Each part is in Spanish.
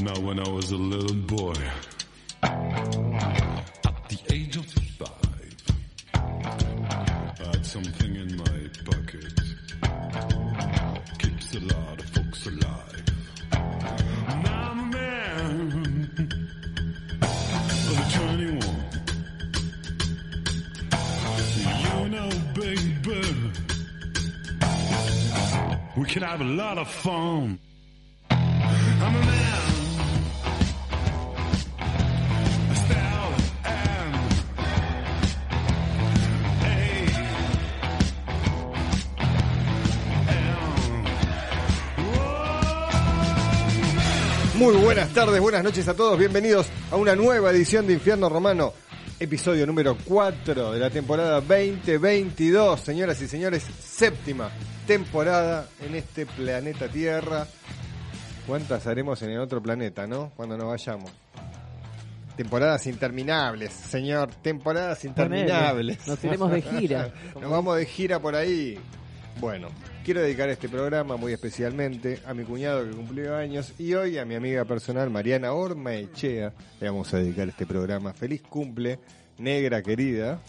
Now, when I was a little boy, at the age of five, I had something in my pocket. Keeps a lot of folks alive. Now, I'm a man of 21. You know, baby, we can have a lot of fun. Muy buenas tardes, buenas noches a todos, bienvenidos a una nueva edición de Infierno Romano, episodio número 4 de la temporada 2022, señoras y señores, séptima temporada en este planeta Tierra. ¿Cuántas haremos en el otro planeta, no? Cuando nos vayamos. Temporadas interminables, señor, temporadas interminables. Nos iremos de gira. Nos vamos de gira por ahí. Bueno, quiero dedicar este programa muy especialmente a mi cuñado que cumplió años y hoy a mi amiga personal Mariana Ormaechea. Le vamos a dedicar este programa. Feliz cumple, negra querida.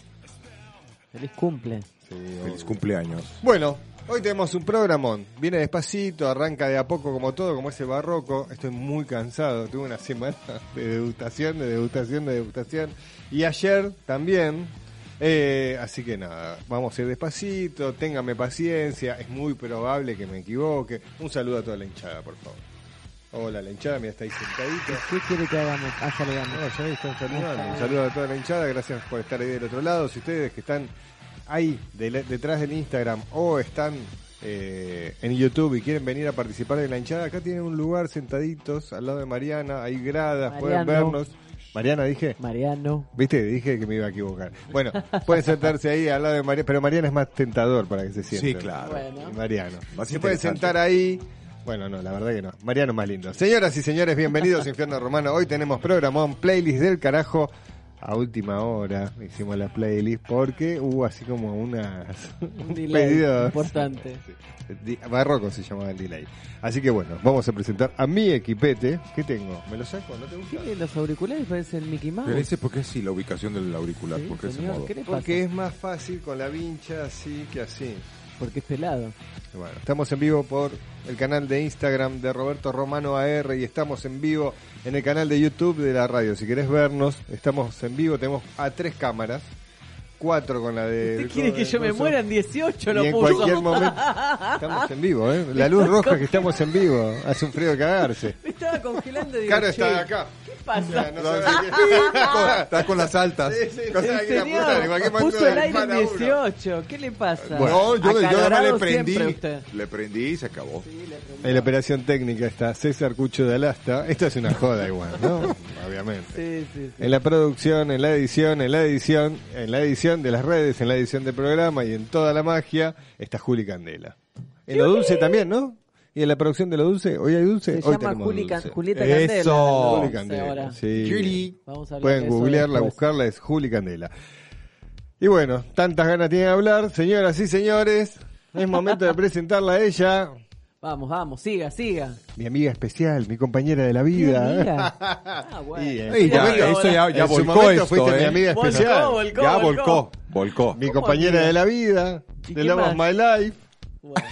Feliz cumple. Sí, Feliz cumpleaños. Bueno, hoy tenemos un programón. Viene despacito, arranca de a poco como todo, como ese barroco. Estoy muy cansado. Tuve una semana de degustación, de degustación, de degustación. Y ayer también. Eh, así que nada, vamos a ir despacito. Téngame paciencia. Es muy probable que me equivoque. Un saludo a toda la hinchada, por favor. Hola, la hinchada, mira, está ahí sentadita. ¿Qué quiere que hagamos? Ah, saludamos. No, ya están saludando. Un saludo a toda la hinchada, gracias por estar ahí del otro lado. Si ustedes que están ahí de- detrás del Instagram o están eh, en YouTube y quieren venir a participar de la hinchada, acá tienen un lugar sentaditos al lado de Mariana, hay gradas, pueden vernos. Mariana dije, Mariano. viste, dije que me iba a equivocar. Bueno, pueden sentarse ahí al lado de Mariana, pero Mariana es más tentador para que se sienten. Sí, claro. Bueno. Mariano. Se pueden sentar ahí. Bueno, no, la verdad que no. Mariano más lindo. Señoras y señores, bienvenidos a Infierno Romano. Hoy tenemos programón, playlist del carajo. A última hora hicimos la playlist porque hubo así como unas Un delay pedidos. importante. Barroco se llamaba el delay. Así que bueno, vamos a presentar a mi equipete. ¿Qué tengo? ¿Me lo saco? ¿No te gusta? Tiene los auriculares, parece el Mickey Mouse. Pero ese porque sí, la ubicación del auricular, Sí, porque ese señor, modo. ¿qué le pasa? Porque es más fácil con la vincha así que así. Porque es pelado. Bueno, estamos en vivo por el canal de Instagram de Roberto Romano AR y estamos en vivo en el canal de YouTube de la radio. Si querés vernos, estamos en vivo, tenemos a tres cámaras, cuatro con la de... ¿Usted quiere que yo me muera en 18? Lo y en puso. cualquier momento estamos en vivo, ¿eh? La luz roja que estamos en vivo, hace un frío de cagarse. Me estaba congelando digo, che, está de acá. ¿Qué O pasa? no Está con las altas. Sí, sí, en puso el le aire en dispara uno. 18. ¿Qué le pasa? No, yo, yo nada más le prendí. Le prendí y se acabó. En la operación técnica está César Cucho de Alasta. Esto es una joda igual, ¿no? Obviamente. Sí, sí, sí. En la producción, en la edición, en la edición, en la edición de las redes, en la edición del programa y en toda la magia está Juli Candela. En lo dulce también, ¿no? Y en la producción de lo dulce, hoy hay dulce, Se hoy llama tenemos Juli Can- dulce. Julieta Eso. Candela. la Juli dulce Candela, ahora. sí. Juli. Vamos a Pueden de eso googlearla, después. buscarla, es Juli Candela. Y bueno, tantas ganas tiene de hablar, señoras y señores, es momento de presentarla a ella, Vamos, vamos, siga, siga. mi amiga especial, mi compañera de la ¿Qué vida. Ah, bueno. Y, en Ey, su ya, momento- eso ya, ya en su volcó momento esto, fuiste mi ¿eh? amiga Volcó, especial. volcó. ya volcó, volcó. Mi ¿Cómo compañera amiga? de la vida, ¿Y de Love of? My Life. Bueno,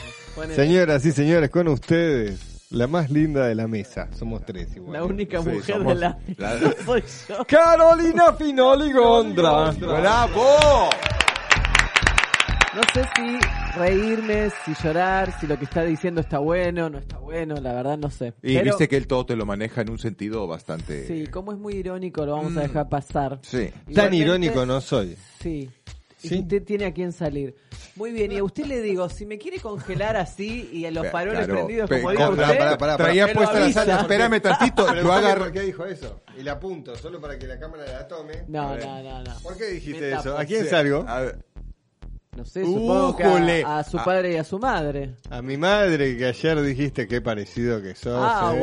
Señoras y señores, con ustedes, la más linda de la mesa. Somos tres igual. La única Sí, mujer somos de la... la- soy yo. Carolina Finoli Gondra. ¡Bravo! No sé si reírme, si llorar, si lo que está diciendo está bueno, no está bueno, la verdad no sé. Y Pero, viste que él todo te lo maneja en un sentido bastante... Sí, como es muy irónico, lo vamos a Mm. dejar pasar. Sí. Tan Igualmente- irónico no soy. Sí. Y ¿Sí? usted tiene a quién salir. Muy bien, y a usted le digo, si me quiere congelar así y a los faroles claro, prendidos como dijo usted, pará, pará, pará. Traía puesta la sala. Espérame tantito, Pero yo ¿sabe agarro... ¿Por qué dijo eso? Y la apunto, solo para que la cámara la tome. No, no, no, no. ¿Por qué dijiste eso? ¿A quién salgo? a ver, No sé, supongo que a, a su Ah. padre y a su madre. A mi madre que ayer dijiste qué parecido que sos. Ah, eh.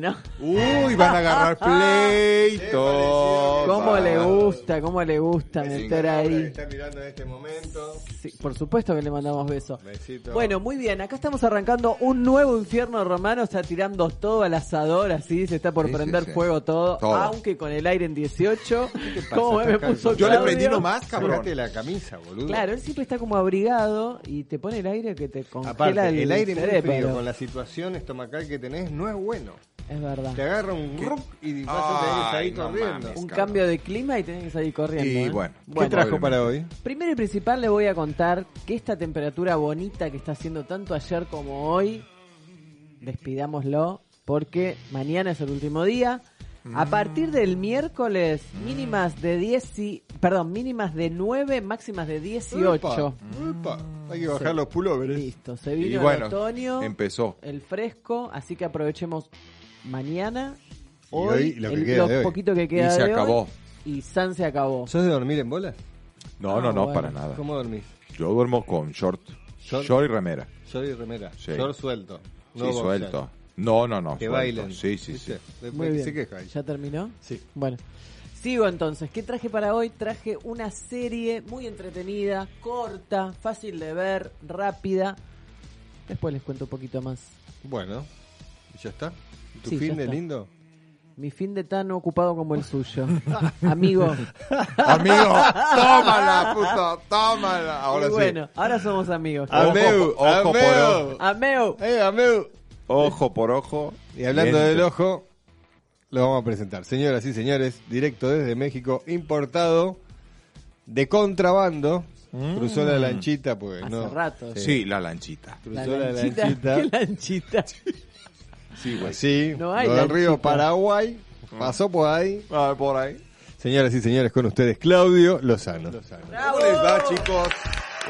bueno. Uy, van a agarrar pleito. ¿Cómo le gusta? ¿Cómo le gusta meter a Laura que ahí? Está mirando en este momento. Sí, por supuesto que le mandamos besos. Besito. Bueno, muy bien, acá estamos arrancando un nuevo infierno romano, está tirando todo al asador, así, se está por Sí, prender sí. fuego todo, Todo. aunque con el aire en 18. pasa? ¿Cómo me puso Yo le prendí nomás, cabrón. La camisa, boludo. Claro, él siempre está como abrigado y te pone el aire que te congela Aparte, el, el, aire muy cerebro. frío con la situación estomacal que tenés no es bueno. Es verdad. Te agarra un ruc y vas a tener que salir no corriendo. mames. Un cabrón. cambio de clima y tenés que salir corriendo. Y ¿eh? bueno, ¿Qué Bueno, trajo para hoy? Primero y principal le voy a contar que esta temperatura bonita que está haciendo tanto ayer como hoy, despidámoslo, porque mañana es el último día. A partir del miércoles, mínimas de 10 y, perdón, mínimas de 9, máximas de 18. Epa, epa. Hay que bajar Sí. los pulóveres. Listo, se Y vino el otoño, empezó. el fresco, así que aprovechemos mañana, Y hoy, hoy lo que el- queda de hoy. poquito que Y queda se de hoy, acabó. y San se acabó. ¿Sos de dormir en bolas? No, Ah, no, no, bueno. para nada. ¿Cómo dormís? Yo duermo con short. Short. Short, y remera. Yo y remera. Sí. Short suelto. No sí, boxer. suelto. No, no, no. Que suelto. bailen. Sí, sí, ¿Viste? sí. Después Muy que bien. se queja ahí. ¿Ya terminó? Sí. Bueno, sigo entonces. ¿Qué traje para hoy? Traje una serie muy entretenida, corta, fácil de ver, rápida. Después les cuento un poquito más. Bueno, ¿y ya está? ¿Tu Sí, fin de está. lindo? Mi fin de tan ocupado como el suyo. Amigo. Amigo, tómala, puto, tómala. Ahora y sí. bueno, ahora somos amigos. Ojo, Ameu, ojo por ameu. ojo. Ameo. ¡Eh, ameu! Ojo por ojo. Y hablando del ojo, lo vamos a presentar. Señoras y señores, directo desde México, importado de contrabando. Cruzó la lanchita, pues Hace no. rato. Sí, la lanchita. Cruzó La la, lanchita. lanchita. ¿Qué lanchita? Sí, güey. Sí, No hay del río lanchita. Paraguay. Pasó por ahí. Ah, por ahí. Señoras y señores, con ustedes, Claudio Lozano. ¡Bravo! ¿Cómo les va, chicos?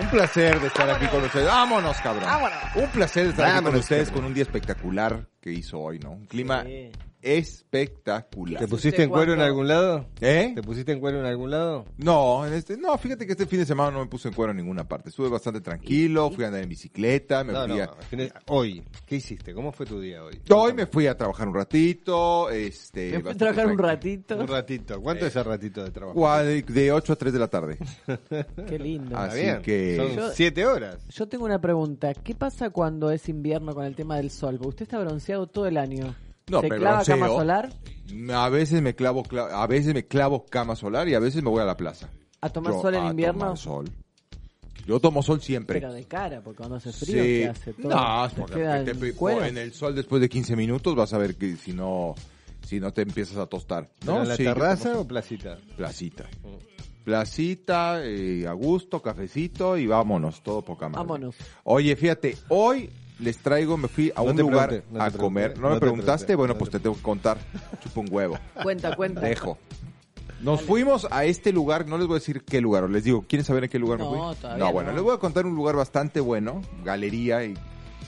Un placer de estar aquí con ustedes. Vámonos, cabrón. Vámonos. Un placer de estar aquí con ustedes cabrón. con un día espectacular que hizo hoy, ¿no? Un clima Sí. Espectacular. ¿Te ¿Qué pusiste en cuero en algún lado? ¿Eh? ¿Te pusiste en cuero en algún lado? No, en este, no, fíjate que este fin de semana no me puse en cuero en ninguna parte. Estuve bastante tranquilo, fui a andar en bicicleta, me No, fui no. a... Hoy, ¿qué hiciste? ¿Cómo fue tu día hoy? Hoy me fui a trabajar un ratito, este... Me fui a trabajar un ratito. Un ratito. ¿Cuánto es ese ratito de trabajo? De, de 8 a 3 de la tarde. Qué lindo. Ah, Está Así bien. que- Son Yo- siete horas. Yo tengo una pregunta. ¿Qué pasa cuando es invierno con el tema del sol? Porque usted está bronceado todo el año. No, ¿Se me clava bronceo. cama solar? A veces me clavo, cla- a veces me clavo cama solar y a veces me voy a la plaza. ¿A tomar Yo sol en a invierno? tomar sol. Yo tomo sol siempre. Pero de cara, porque cuando hace frío, Sí. ¿qué hace? Todo, No, es te porque queda te- el te- cuero. en el sol después de 15 minutos vas a ver que si no si no te empiezas a tostar. ¿No? ¿No? ¿En la Sí, terraza o placita? Placita. Placita, eh, a gusto, cafecito y vámonos, todo poca madre. Vámonos. Oye, fíjate, hoy les traigo, me fui a No un lugar pregunté, no te a comer. ¿No, no me te preguntaste? pregunté, bueno, no pues te te tengo que contar. Chupa un huevo. Cuenta, cuenta. Dejo. Nos fuimos a este lugar, no les voy a decir qué lugar, les digo, ¿quieren saber en qué lugar No, me fui? todavía no, bueno, no. les voy a contar un lugar bastante bueno, galería, y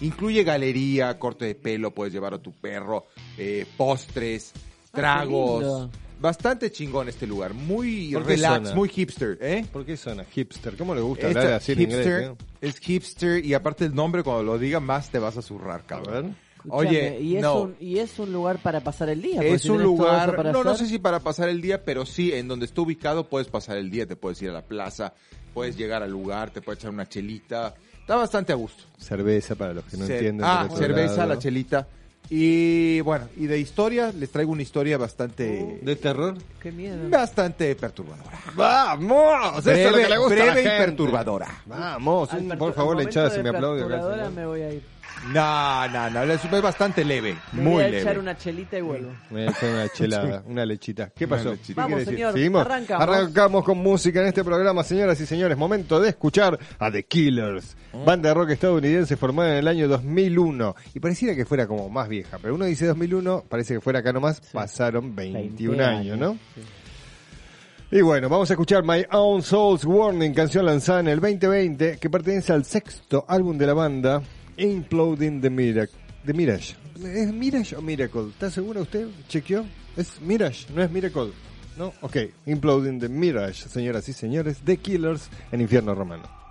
incluye galería, corte de pelo, puedes llevar a tu perro, eh, postres, Ah, tragos. Bastante chingón este lugar, muy ¿Por qué relax, zona? muy hipster, ¿eh? ¿Por qué zona? Hipster. ¿Cómo le gusta Esta- hablar así en hipster, inglés? eh? es hipster y aparte el nombre cuando lo diga más te vas a zurrar, cabrón. Escuchame, Oye, y es, no. un, y es un lugar para pasar el día. Es si un lugar, para no, no sé si para pasar el día, pero sí, en donde está ubicado puedes pasar el día, te puedes ir a la plaza, puedes llegar al lugar, te puedes echar una chelita, está bastante a gusto. Cerveza para los que no entienden. ah, cerveza, lado. la chelita. Y bueno, y de historia, les traigo una historia bastante, ¿De terror? Qué miedo. bastante perturbadora. ¡Vamos! Eso es lo que le gusta a la breve y gente. perturbadora. Vamos, Al por favor, al momento si de me aplaude. perturbadora señor. me voy a ir. No, no, no, es bastante leve, Me muy voy a leve. echar una chelita y vuelvo. Me voy a echar una chelada, una lechita. ¿Qué Una pasó? lechita. ¿Qué Vamos, quiere decir? señor, ¿Seguimos? arrancamos. Arrancamos con música en este programa, señoras y señores. Momento de escuchar a The Killers, Mm. banda de rock estadounidense formada en el año 2001. Y pareciera que fuera como más vieja, pero uno dice 2001, parece que fuera acá nomás, pasaron 21 20 años, ¿no? Sí. Y bueno, vamos a escuchar My Own Soul's Warning, canción lanzada en el 2020, que pertenece al sexto álbum de la banda, Imploding the Mirage. The Mirage. ¿Es Mirage o Miracle? ¿Está seguro usted? ¿Chequeó? Es Mirage, no es Miracle. ¿No? Ok, Imploding the Mirage, señoras y señores, The Killers en Infierno Romano.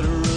but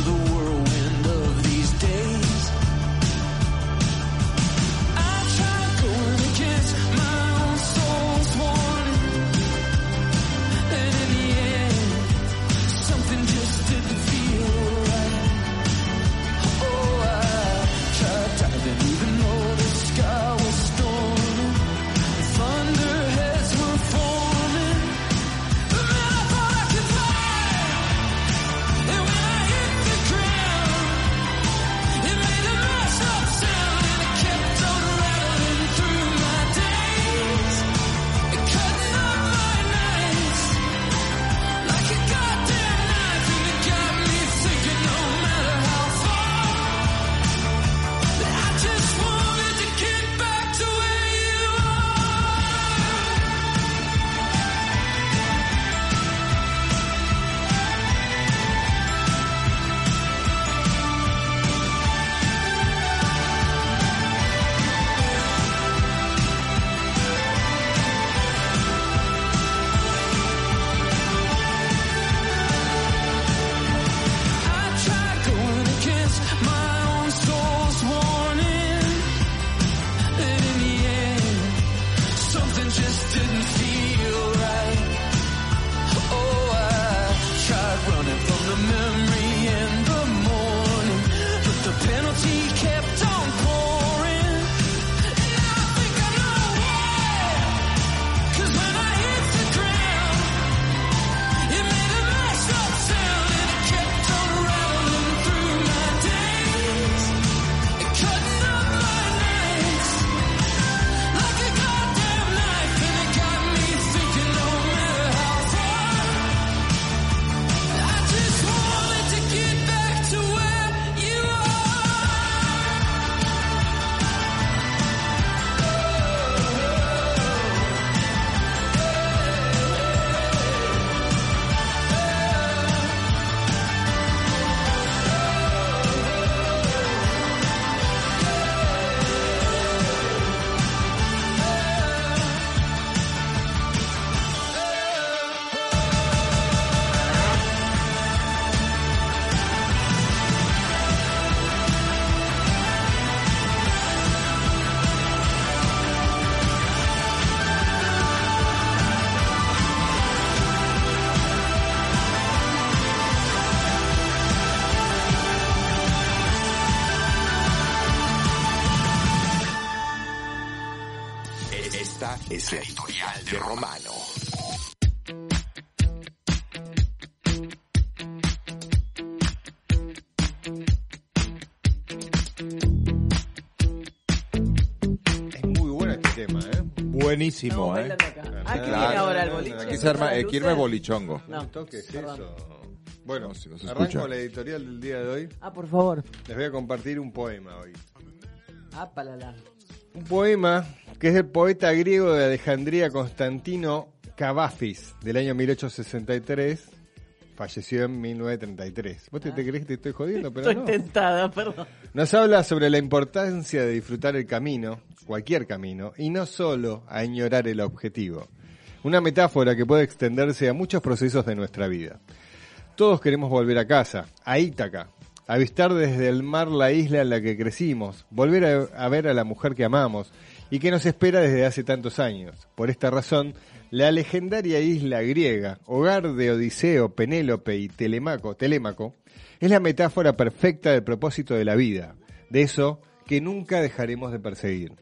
Buenísimo, ¿eh? acá. Ah, ¿qué Claro. viene ahora el boliche? Aquí se arma, eh, bolichongo. No, ¿Qué es eso? Bueno, No, si no se arranco escucha. la editorial del día de hoy. Ah, por favor. Les voy a compartir un poema hoy. Ah, palala. Un poema que es del poeta griego de Alejandría Constantino Cavafis, del año 1863. Falleció en 1933. ¿Vos te, te crees que te estoy jodiendo? Pero Estoy no. tentada, perdón. Nos habla sobre la importancia de disfrutar el camino, cualquier camino, y no solo a ignorar el objetivo. Una metáfora que puede extenderse a muchos procesos de nuestra vida. Todos queremos volver a casa, a Ítaca, avistar desde el mar la isla en la que crecimos, volver a, a ver a la mujer que amamos y que nos espera desde hace tantos años. Por esta razón, la legendaria isla griega, hogar de Odiseo, Penélope y Telemaco, Telémaco, es la metáfora perfecta del propósito de la vida, de eso que nunca dejaremos de perseguir.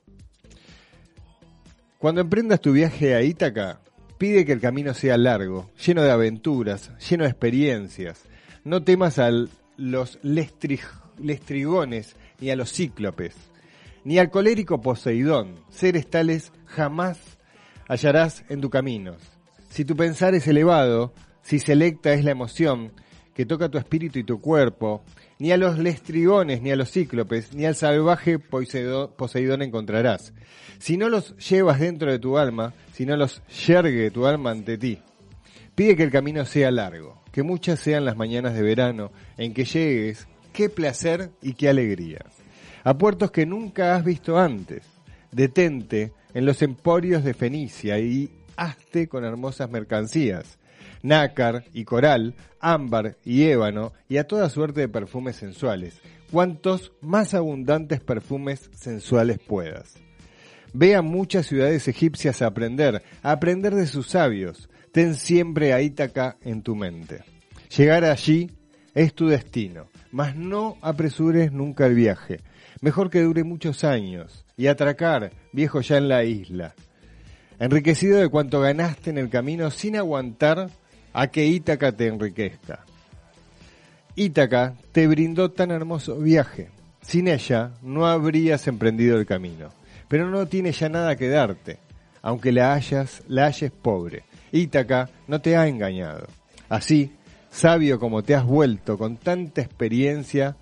Cuando emprendas tu viaje a Ítaca, pide que el camino sea largo, lleno de aventuras, lleno de experiencias. No temas a los lestri- lestrigones ni a los cíclopes, ni al colérico Poseidón. Seres tales jamás hallarás en tu camino. Si tu pensar es elevado, si selecta es la emoción que toca tu espíritu y tu cuerpo, ni a los lestrigones, ni a los cíclopes, ni al salvaje Poseidón, encontrarás. Si no los llevas dentro de tu alma, si no los yergue tu alma ante ti. Pide que el camino sea largo, que muchas sean las mañanas de verano en que llegues, qué placer y qué alegría. A puertos que nunca has visto antes. Detente en los emporios de Fenicia y hazte con hermosas mercancías. Nácar y coral, ámbar y ébano y a toda suerte de perfumes sensuales. Cuantos más abundantes perfumes sensuales puedas. Ve a muchas ciudades egipcias a aprender, a aprender de sus sabios. Ten siempre a Ítaca en tu mente. Llegar allí es tu destino, mas no apresures nunca el viaje. Mejor que dure muchos años y atracar, viejo ya en la isla. Enriquecido de cuanto ganaste en el camino sin aguantar a que Ítaca te enriquezca. Ítaca te brindó tan hermoso viaje. Sin ella no habrías emprendido el camino. Pero no tiene ya nada que darte, aunque la hayas, la halles pobre. Ítaca no te ha engañado. Así, sabio como te has vuelto con tanta experiencia,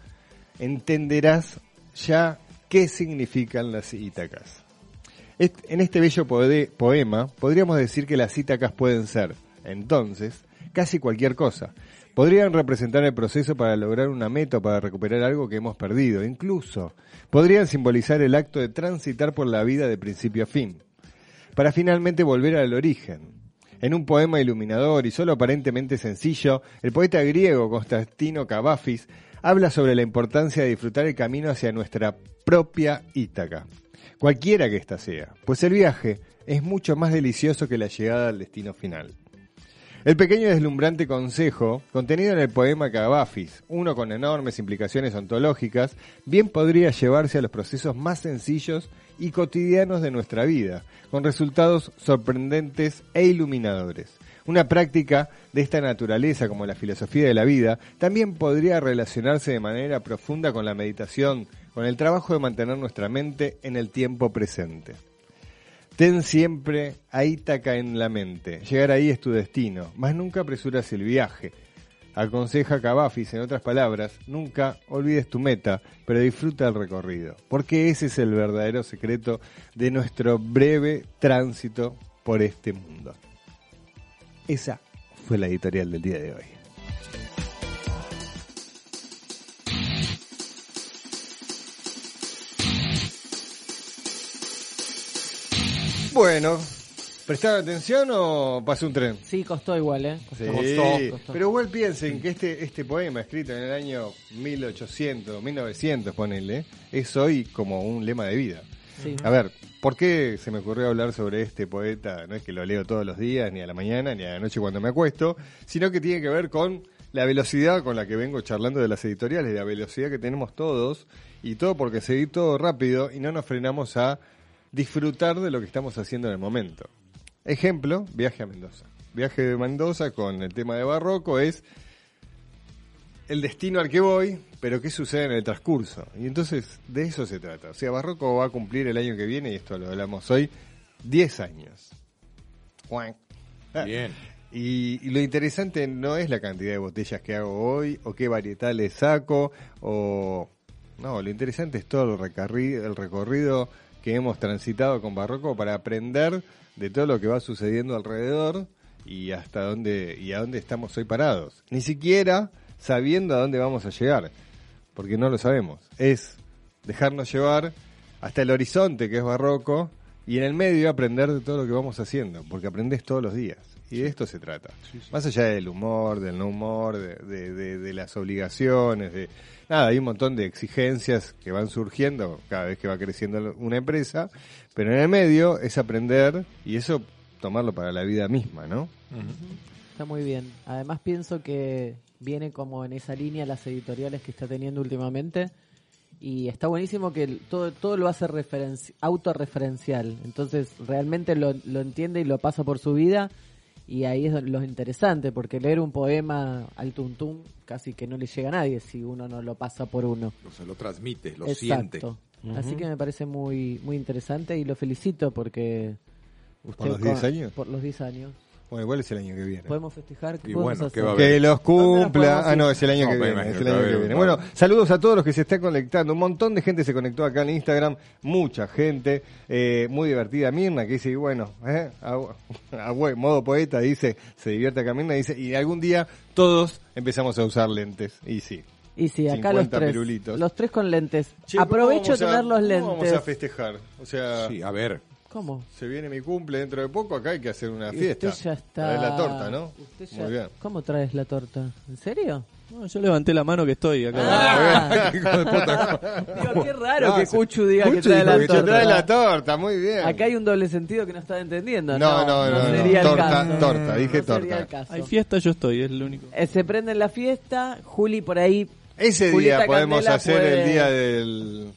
entenderás ya qué significan las Ítacas. En este bello poema podríamos decir que las Ítacas pueden ser, entonces, casi cualquier cosa. Podrían representar el proceso para lograr una meta para recuperar algo que hemos perdido. Incluso podrían simbolizar el acto de transitar por la vida de principio a fin. Para finalmente volver al origen. En un poema iluminador y solo aparentemente sencillo, el poeta griego Constantino Cavafis habla sobre la importancia de disfrutar el camino hacia nuestra propia Ítaca, cualquiera que ésta sea, pues el viaje es mucho más delicioso que la llegada al destino final. El pequeño deslumbrante consejo, contenido en el poema Cavafis, uno con enormes implicaciones ontológicas, bien podría llevarse a los procesos más sencillos y cotidianos de nuestra vida, con resultados sorprendentes e iluminadores. Una práctica de esta naturaleza, como la filosofía de la vida, también podría relacionarse de manera profunda con la meditación, con el trabajo de mantener nuestra mente en el tiempo presente. Ten siempre a Ítaca en la mente. Llegar ahí es tu destino, mas nunca apresuras el viaje. Aconseja Cavafis, en otras palabras, nunca olvides tu meta, pero disfruta el recorrido, porque ese es el verdadero secreto de nuestro breve tránsito por este mundo. Esa fue la editorial del día de hoy. Bueno, ¿prestaron atención o pasó un tren? Sí, costó igual, ¿eh? Costó, Sí, costó, costó. pero igual piensen que este, este poema escrito en el año 1800, 1900, ponele, es hoy como un lema de vida. Sí. A ver, ¿por qué se me ocurrió hablar sobre este poeta? No es que lo leo todos los días, ni a la mañana, ni a la noche cuando me acuesto, sino que tiene que ver con la velocidad con la que vengo charlando de las editoriales, la velocidad que tenemos todos, y todo porque seguir todo rápido y no nos frenamos a disfrutar de lo que estamos haciendo en el momento. Ejemplo, viaje a Mendoza. Viaje de Mendoza con el tema de barroco es el destino al que voy, pero qué sucede en el transcurso. Y entonces de eso se trata. O sea, Barroco va a cumplir el año que viene, y esto lo hablamos hoy, 10 años. Ah, Bien. Y, y lo interesante no es la cantidad de botellas que hago hoy, o qué varietales saco, o... No, lo interesante es todo el recorrido, el recorrido que hemos transitado con Barroco para aprender de todo lo que va sucediendo alrededor y hasta dónde y a dónde estamos hoy parados. Ni siquiera sabiendo a dónde vamos a llegar, porque no lo sabemos. Es dejarnos llevar hasta el horizonte que es Barroco y en el medio aprender de todo lo que vamos haciendo, porque aprendes todos los días. Y de esto se trata. Más allá del humor, del no humor, de, de- de- de las obligaciones, de nada, hay un montón de exigencias que van surgiendo cada vez que va creciendo una empresa, pero en el medio es aprender y eso tomarlo para la vida misma, ¿no? Está muy bien. Además pienso que viene como en esa línea las editoriales que está teniendo últimamente y está buenísimo que todo, todo lo hace referenci- autorreferencial. Entonces realmente lo, lo entiende y lo pasa por su vida y ahí es lo interesante porque leer un poema al tuntún casi que no le llega a nadie si uno no lo pasa por uno. O sea, lo transmite, lo siente. Exacto. Así que me parece muy muy interesante y lo felicito porque usted los con- 10 años? Por los 10 años. Bueno, igual es el año que viene. Podemos festejar. ¿Qué Y podemos bueno. Que los ¿Dónde nos cumpla. Ah, no, es el año No, que viene. imagino Es el que va año a que haber viene. un- Bueno, saludos a todos los que se están conectando. Un montón de gente se conectó acá en Instagram. Mucha gente. eh, muy divertida. Mirna, que dice, y bueno, eh, a, a modo poeta, dice, se divierte acá Mirna. Dice, y algún día todos empezamos a usar lentes. Y sí. Y sí, acá los 50 tres. pirulitos. Los tres con lentes. Che, ¿cómo Aprovecho a- tener los lentes. vamos a festejar? O sea, Sí, a ver. ¿Cómo? se viene mi cumple dentro de poco. Acá hay que hacer una fiesta. Usted ya está. Traer la torta, ¿no? Usted ya- Muy bien. ¿Cómo traes la torta? ¿En serio? No, yo levanté la mano que estoy acá. Ah. Digo, qué raro No, que Cuchu diga que trae la que torta. trae la torta, muy bien. Acá hay un doble sentido que no estaba entendiendo. No, no, no, no. sería el Torta, caso. torta, dije No sería torta. el caso. Hay fiesta, yo estoy, es lo único. Eh, se prende en la fiesta, Juli por ahí Ese Julieta día podemos Candela hacer puede- el día del...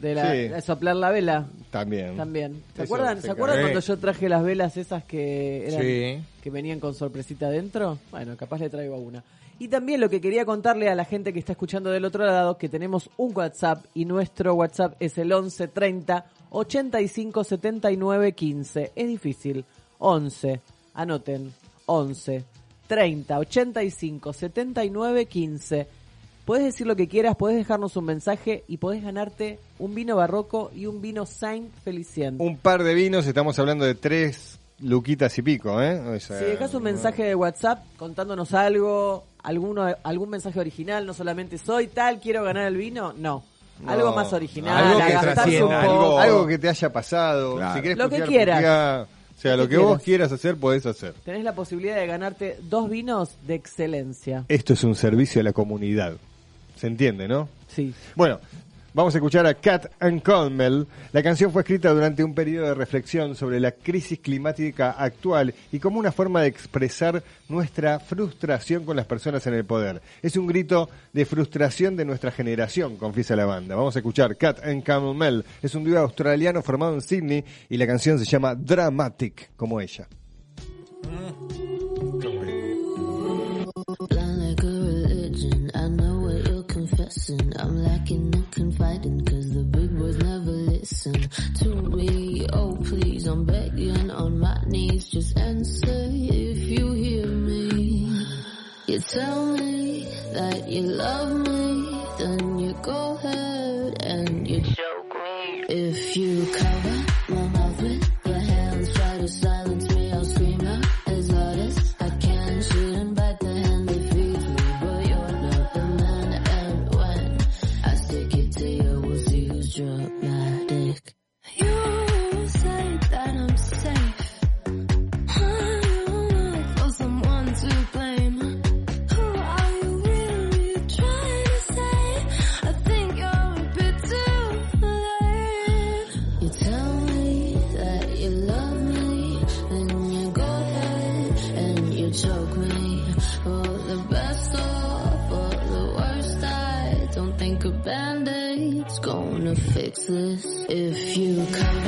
de, la, Sí. de soplar la vela. También. También. ¿Se Eso acuerdan, se ¿se acuerdan cuando yo traje las velas esas que eran Sí. que venían con sorpresita adentro? Bueno, capaz le traigo una. Y también lo que quería contarle a la gente que está escuchando del otro lado, que tenemos un WhatsApp y nuestro WhatsApp es el 11 30 85 79 15. Es difícil. 11, anoten, 11 30 85 79 15. Puedes decir lo que quieras, puedes dejarnos un mensaje y podés ganarte un vino barroco y un vino Saint Felicien. Un par de vinos, estamos hablando de tres luquitas y pico, ¿eh? O sea, Si dejas un mensaje de WhatsApp contándonos algo, alguno, algún mensaje original, no solamente soy tal, quiero ganar el vino, no. No. Algo más original, Algo que agastarse trascienda, un poco. algo- Algo que te haya pasado. Claro. Si querés Lo que quieras. O sea, Lo lo que que vos quieras. quieras hacer, podés hacer. Tenés la posibilidad de ganarte dos vinos de excelencia. Esto es un servicio a la comunidad. ¿Se entiende, no? Sí. Bueno, vamos a escuchar a Cat and Conmel. La canción fue escrita durante un periodo de reflexión sobre la crisis climática actual y como una forma de expresar nuestra frustración con las personas en el poder. Es un grito de frustración de nuestra generación, confiesa la banda. Vamos a escuchar Cat and Conmel. Es un dúo australiano formado en Sydney y la canción se llama Dramatic, como ella. Blind confessing. I'm lacking in confiding, cause the big boys never listen to me. Oh, please, I'm begging on my knees. Just answer if you hear me. You tell me that you love me, then you go ahead and you choke me. If you cover If you cover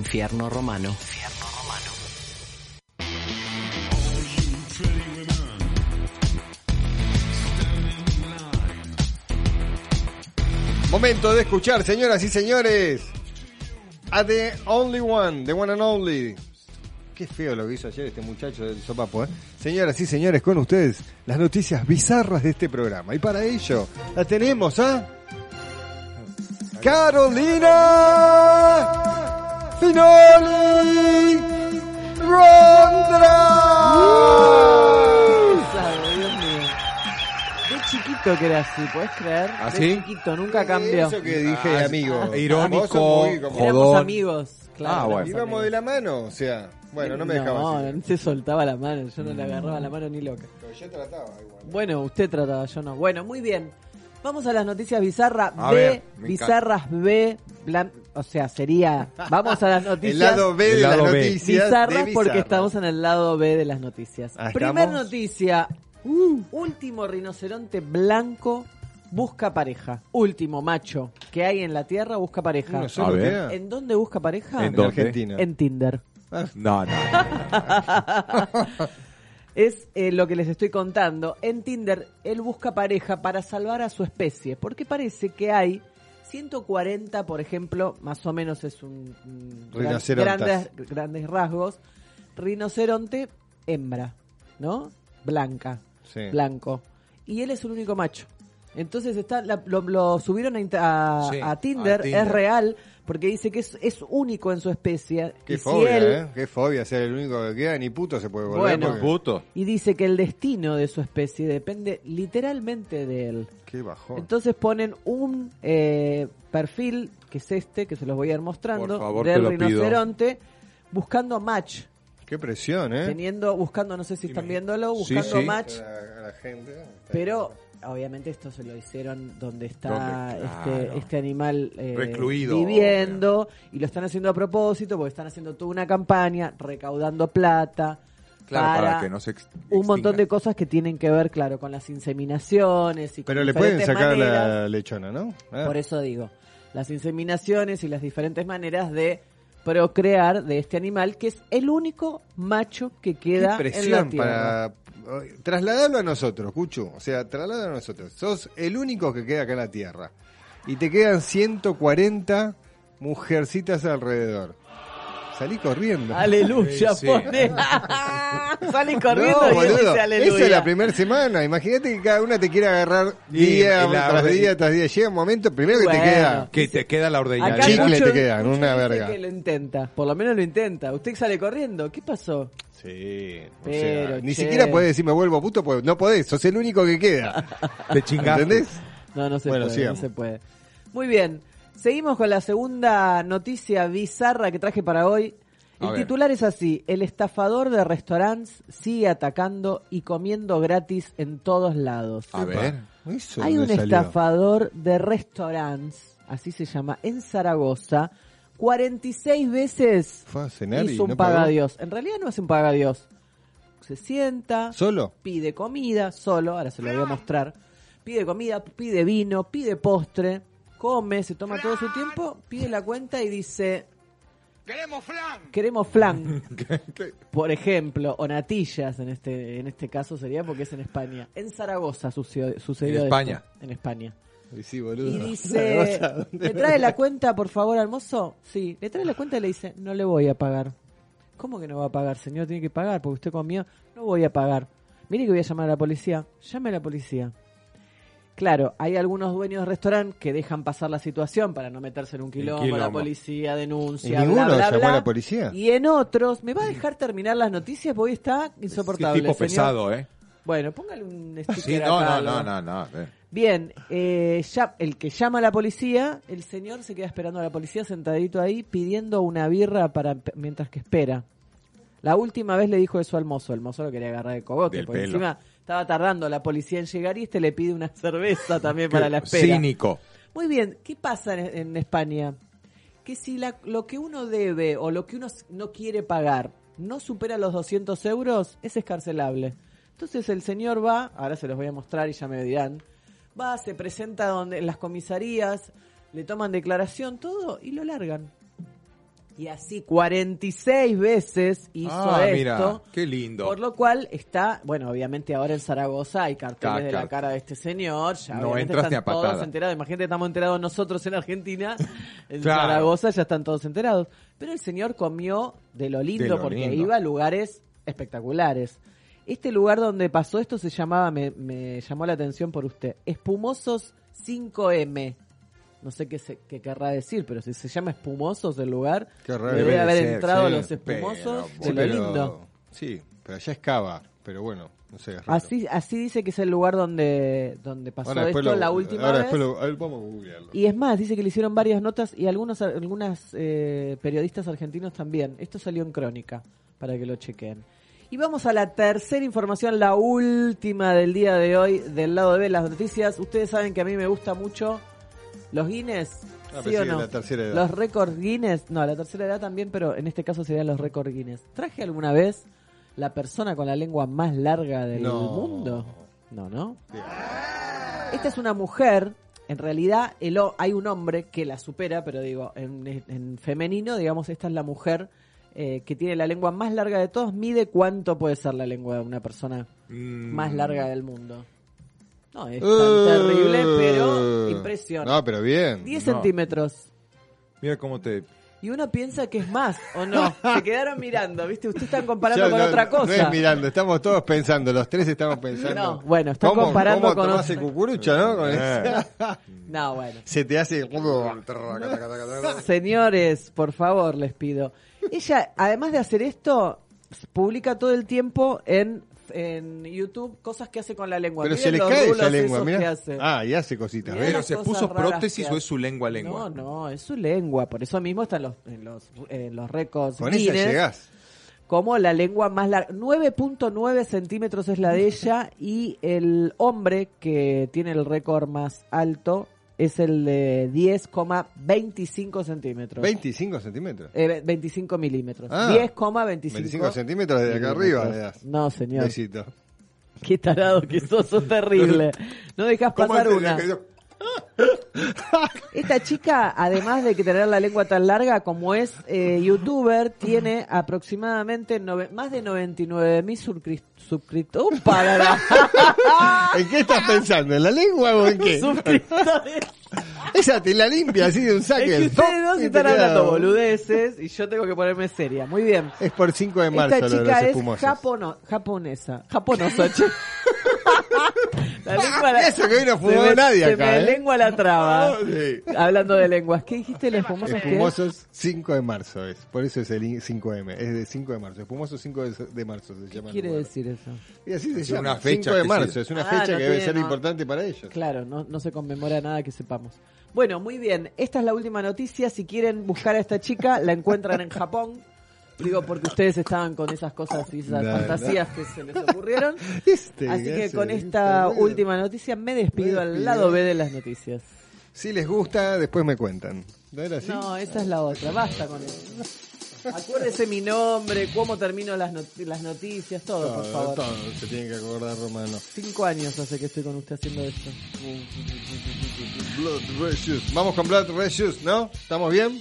Infierno Romano. Momento de escuchar, señoras y señores. A The Only One, The One and Only. Qué feo lo que hizo ayer este muchacho del sopapo, ¿eh? Señoras y señores, con ustedes las noticias bizarras de este programa. Y para ello la tenemos a... Carolina Finoli Rondra. Dios mío. De chiquito que era así, ¿puedes creer? ¿Ah, de chiquito, nunca cambió. Eso que dije, Ah, amigo. irónico, Vos sos muy como- Éramos jodón. amigos, claro. Ah, bueno. éramos Íbamos amigos. de la mano, o sea... Bueno, no me dejaba No, así. no se soltaba la mano, yo no le agarraba la mano ni loca. Pero yo trataba igual. Bueno, usted trataba, yo no. Bueno, muy bien. Vamos a las noticias bizarras A B, ver, me bizarras B, blan- o sea, sería, vamos a las noticias El lado B de El las lado B. noticias. bizarras de porque estamos en el lado B de las noticias. Ah, Primer ¿estamos? noticia, uh, último rinoceronte blanco busca pareja. Último macho que hay en la Tierra busca pareja. Uno A solo ver. queda. ¿En dónde busca pareja? ¿En En dónde? Argentina. En Tinder. No, no. es eh, lo que les estoy contando. En Tinder, él busca pareja para salvar a su especie, porque parece que hay 140, por ejemplo, más o menos es un, un gran- grandes, grandes rasgos, rinoceronte hembra, ¿no? Blanca, Sí. blanco. Y él es el único macho. Entonces está, la- lo, lo subieron a, inter- a- Sí, a Tinder, a Tinder. es real, porque dice que es, es único en su especie. Qué y si fobia, él- ¿eh? Qué fobia ser el único que queda, ni puto se puede volver. Bueno. porque- Puto. y dice que el destino de su especie depende literalmente de él. Qué bajón. Entonces ponen un eh, perfil, que es este, que se los voy a ir mostrando, Por favor, te del rinoceronte, buscando match, Qué presión, ¿eh? teniendo, buscando, no sé si están viéndolo, Sí, buscando sí. match, A la, a la gente. pero obviamente esto se lo hicieron donde está este, claro. este animal eh, Recluido, viviendo, y lo están haciendo a propósito, porque están haciendo toda una campaña, recaudando plata. Claro, para, que no se un montón de cosas que tienen que ver, claro, con las inseminaciones y con Pero le pueden sacar maneras. la lechona, ¿no? Ah. Por eso digo, las inseminaciones y las diferentes maneras de procrear de este animal, que es el único macho que Qué queda en la tierra. para trasladarlo a nosotros, Cuchu. O sea, trasladarlo a nosotros. Sos el único que queda acá en la Tierra. Y te quedan 140 mujercitas alrededor. Salí corriendo. Aleluya, Sí. pone. Salí corriendo No, y boludo, dice aleluya. Esa es la primera semana. Imagínate que cada una te quiere agarrar Y- día tras día tras día. Llega un momento, primero que te queda. Que te queda la. Acá Chicle mucho- te quedan, una verga. que lo intenta, por lo menos lo intenta. Usted sale corriendo, ¿qué pasó? Sí, o Pero, sea, ni siquiera podés decir me vuelvo puto, pues no podés, sos el único que queda. Te chingaste. ¿Entendés? No, no se Bueno, puede, sigamos. no se puede. Muy bien, seguimos con la segunda noticia bizarra que traje para hoy. El titular es así, el estafador de restaurantes sigue atacando y comiendo gratis en todos lados. A ver. Eso Hay un estafador de restaurantes, así se llama, en Zaragoza, 46 veces Fue a cenar y hizo un no pagadios. En realidad no es un pagadios. Se sienta, ¿Solo? pide comida solo, ahora se lo voy a mostrar. Pide comida, pide vino, pide postre, come, se toma todo su tiempo, pide la cuenta y dice... Queremos flan. Por ejemplo, o natillas en este en este caso sería porque es en España. En Zaragoza sucedió, sucedió En esto. España. En España. Y sí, boludo. Y dice, Zaragoza, ¿dónde? ¿le trae la cuenta, por favor, al mozo? Sí, le trae la cuenta y le dice, no le voy a pagar. ¿Cómo que no va a pagar, señor? Tiene que pagar porque usted comió. No voy a pagar. Mire que voy a llamar a la policía. Llame a la policía. Claro, hay algunos dueños de restaurante que dejan pasar la situación para no meterse en un quilombo, la policía ¿Y denuncia, ninguno bla, bla, llamó bla. a la policía? Y en otros, ¿me va a dejar terminar las noticias? Porque hoy está insoportable. tipo señor. pesado, ¿eh? Bueno, póngale un sticker Sí, no, acá, no, no, no, no. eh. Bien, eh, ya, el que llama a la policía, el señor se queda esperando a la policía sentadito ahí pidiendo una birra para mientras que espera. La última vez le dijo eso al mozo, el mozo lo quería agarrar de cogote, Del porque pelo. encima estaba tardando la policía en llegar y este le pide una cerveza también para la espera. Cínico. Muy bien, ¿qué pasa en, en España? Que si la- lo que uno debe o lo que uno no quiere pagar no supera los 200 euros, es escarcelable. Entonces el señor va, ahora se los voy a mostrar y ya me dirán, va, se presenta donde en las comisarías, le toman declaración, todo, y lo largan. Y así 46 veces hizo Ah, esto. mira, qué lindo. Por lo cual está, bueno, obviamente ahora en Zaragoza hay carteles de la cara de este señor. Ya No entras ni están a patada. todos enterados. Imagínate, estamos enterados nosotros en Argentina. En Claro. Zaragoza ya están todos enterados. Pero el señor comió de lo lindo De lo porque lindo. iba a lugares espectaculares. Este lugar donde pasó esto se llamaba, me, me llamó la atención por usted, Espumosos 5M. No sé qué, se, qué querrá decir, pero si se llama Espumosos el lugar, debe haber ser, entrado sí, los espumosos pero- de lo pero- lindo. Sí, pero allá es cava, pero bueno, no sé. Así, así dice que es el lugar donde, donde pasó Ahora esto lo- la última ahora vez. después lo- vamos a googlearlo. Y es más, dice que le hicieron varias notas y algunos algunas eh, periodistas argentinos también. Esto salió en Crónica, para que lo chequen. Y vamos a la tercera información, la última del día de hoy, del lado de las noticias. Ustedes saben que a mí me gusta mucho los Guinness, Ah, ¿sí o no? la tercera edad. Los récords Guinness, no, la tercera edad también, pero en este caso serían los récords Guinness. ¿Traje alguna vez la persona con la lengua más larga del No. mundo? No, ¿no? Esta es una mujer, en realidad el o- hay un hombre que la supera, pero digo, en, en femenino, digamos, esta es la mujer eh, que tiene la lengua más larga de todos. Mide cuánto puede ser la lengua de una persona Mm, más larga del mundo. No es tan Eh, terrible, pero impresiona. No, pero bien. 10 no. centímetros. Mira cómo te... Y uno piensa que es más, ¿o no? Se quedaron mirando, ¿viste? Ustedes están comparando Ya con no- otra No cosa. es mirando, estamos todos pensando, los tres estamos pensando. No, bueno, están ¿Cómo, comparando cómo con tomás otra- el cucurucho, no? Con Eh. No, bueno. Se te hace... Señores, por favor, les pido. Ella, además de hacer esto, publica todo el tiempo en, en YouTube cosas que hace con la lengua. Pero Miren se le cae esa lengua, mira. Ah, y hace cositas. Pero se puso prótesis o es su lengua lengua. No, no, es su lengua. Por eso mismo están los, en los, en los récords. Con esa llegás. Como la lengua más larga. 9.9 centímetros es la de ella. Y el hombre que tiene el récord más alto es el de 10,25 centímetros. 25 centímetros. Eh, 25 milímetros. Ah, 10,25 25 centímetros desde acá arriba le das. No, señor. Besito. Qué tarado que sos, sos terrible. No dejas ¿Cómo pasar una. que- Esta chica, además de que tener la lengua tan larga como es eh, youtuber, tiene aproximadamente más de 99 mil suscriptores. ¿En qué estás pensando? ¿En la lengua o en qué? suscriptores. Esa te la limpia así de un saque. Es que ustedes dos están hablando boludeces y yo tengo que ponerme seria. Muy bien. Es por 5 de marzo Esta lo de los chica es japono, japonesa. Japonosa, che. La lengua la- Eso que hoy no se fumó me- nadie se acá, me ¿eh? lengua la traba. Sí. Hablando de lenguas. ¿Qué dijiste? ¿La espumosa qué es? Espumosos 5 de marzo es. Por eso es el in- 5M. Es de 5 de marzo. Espumosos 5 de, marzo se ¿Qué llama. el quiere decir eso? Y así se Es llama. una fecha 5 de que marzo. Es una Ah, fecha no que debe tiene, ser no. importante para ellos. Claro, no, no se conmemora nada que sepamos. Bueno, muy bien. Esta es la última noticia. Si quieren buscar a esta chica, la encuentran en Japón. Digo, porque ustedes estaban con esas cosas y esas No, fantasías que se les ocurrieron. Este, Así que con esta última noticia me despido Me al lado B de las noticias. Si les gusta, después me cuentan. ¿No era así? No, esa es la otra. Basta con eso. Acuérdese mi nombre, cómo termino las, not- las noticias, todo, por favor. todo se tiene que acordar, Romano. Cinco años hace que estoy con usted haciendo esto. Blood. Vamos con Blood Red Shoes, ¿no? ¿Estamos bien?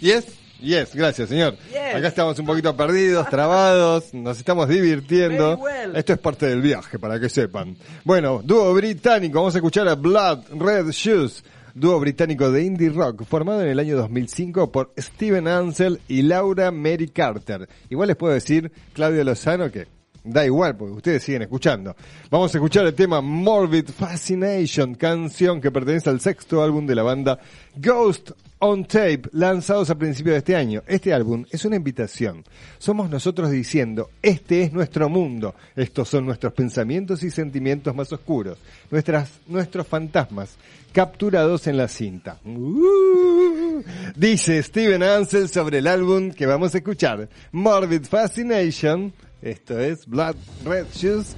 ¿Yes? Yes, gracias, señor. Yes. Acá estamos un poquito perdidos, trabados, nos estamos divirtiendo. Well. Esto es parte del viaje, para que sepan. Bueno, dúo británico, vamos a escuchar a Blood Red Shoes. Dúo británico de indie rock, formado en el año 2005 por Steven Ansel y Laura Mary Carter. Igual les puedo decir, Claudio Lozano, que da igual, porque ustedes siguen escuchando. Vamos a escuchar el tema Morbid Fascination, canción que pertenece al sexto álbum de la banda Ghost on Tape, lanzados a principios de este año. Este álbum es una invitación. Somos nosotros diciendo, este es nuestro mundo, estos son nuestros pensamientos y sentimientos más oscuros, nuestras, nuestros fantasmas, capturados en la cinta. Uh, dice Steven Ansel sobre el álbum que vamos a escuchar, Morbid Fascination, esto es Blood Red Shoes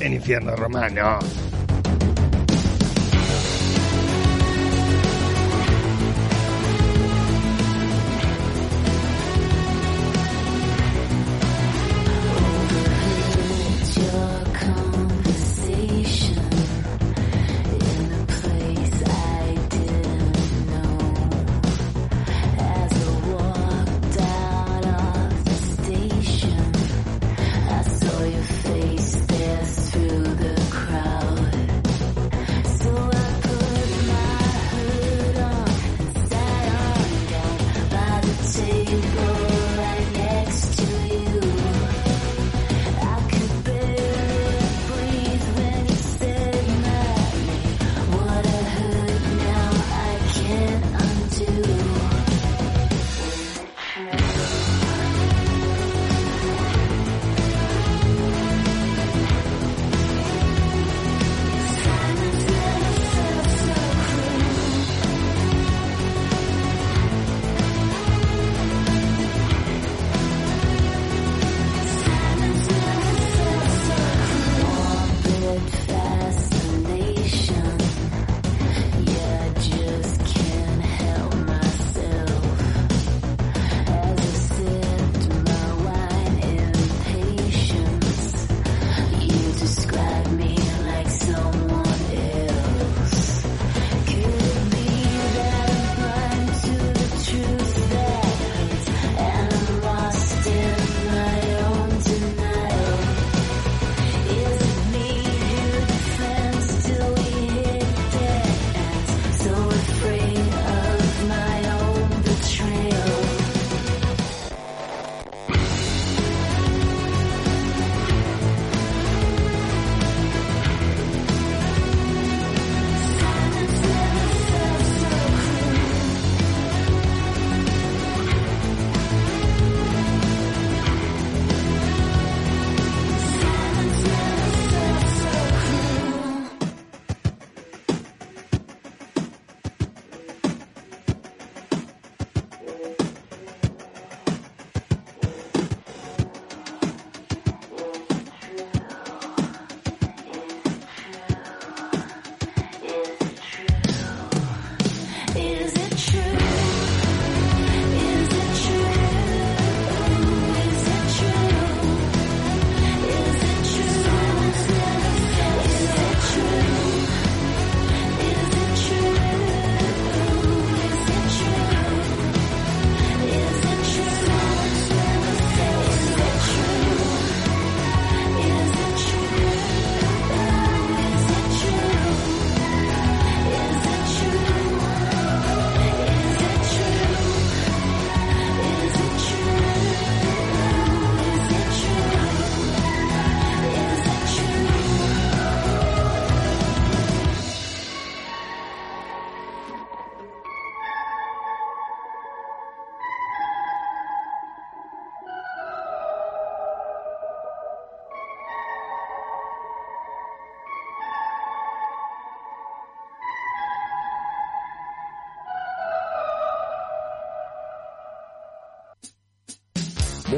en Infierno Romano.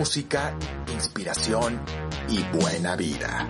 música, inspiración y buena vida.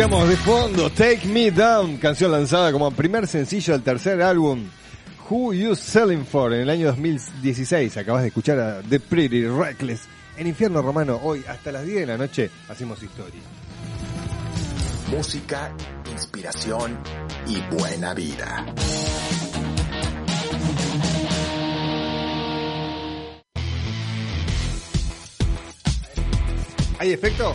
escuchamos de fondo Take Me Down, canción lanzada como primer sencillo del tercer álbum Who You Selling For en el año 2016. Acabas de escuchar a The Pretty Reckless en Infierno Romano hoy hasta las 10 de la noche hacemos historia. Música, inspiración y buena vida. ¿Hay efecto?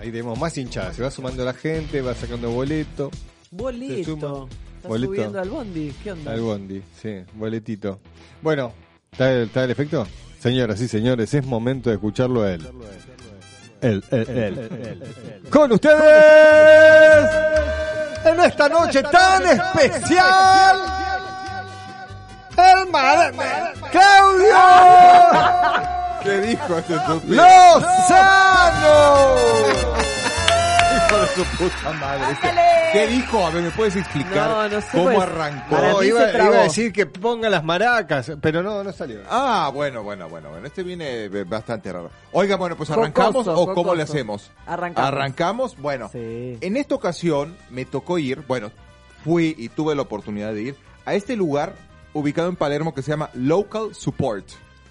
Ahí tenemos más hinchadas. Se va sumando la gente, va sacando boleto. Bolito. Boleto. subiendo al bondi. ¿Qué onda? Al bondi, sí. Boletito. Bueno, ¿está el, efecto? Señoras y señores, es momento de escucharlo a él. Él, él, él. Con ustedes, en esta noche tan especial, el mar, Claudio. ¿Qué dijo ese suspiro? Hijo de su puta madre. ¿Qué dijo? A ver, ¿me puedes explicar cómo arrancó? iba, iba a decir que ponga las maracas, pero no, no salió. Ah, bueno, bueno, bueno, bueno. Este viene bastante raro. Oiga, bueno, pues arrancamos o cómo le hacemos. Arrancamos. Arrancamos, bueno. En esta ocasión me tocó ir, bueno, fui y tuve la oportunidad de ir a este lugar ubicado en Palermo que se llama Local Support.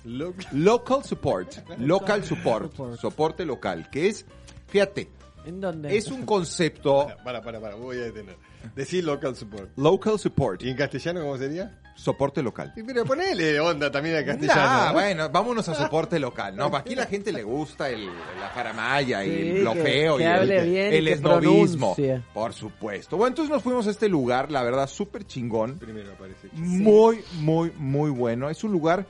Local Support. Local Support. Soporte local. Que es, fíjate, ¿En dónde? es un concepto. Para, para, para, voy a detener. Decir local support. Local Support. ¿Y en castellano cómo sería? Soporte local. Sí, pero ponele onda también a castellano. Nah, bueno, vámonos a soporte local. No, aquí la gente le gusta el, la faramaya y Sí, lo que- feo que y hable el, bien el esnovismo. pronuncie. Por supuesto. Bueno, entonces nos fuimos a este lugar, la verdad, súper chingón. Primero aparece. Muy, muy, muy bueno. Es un lugar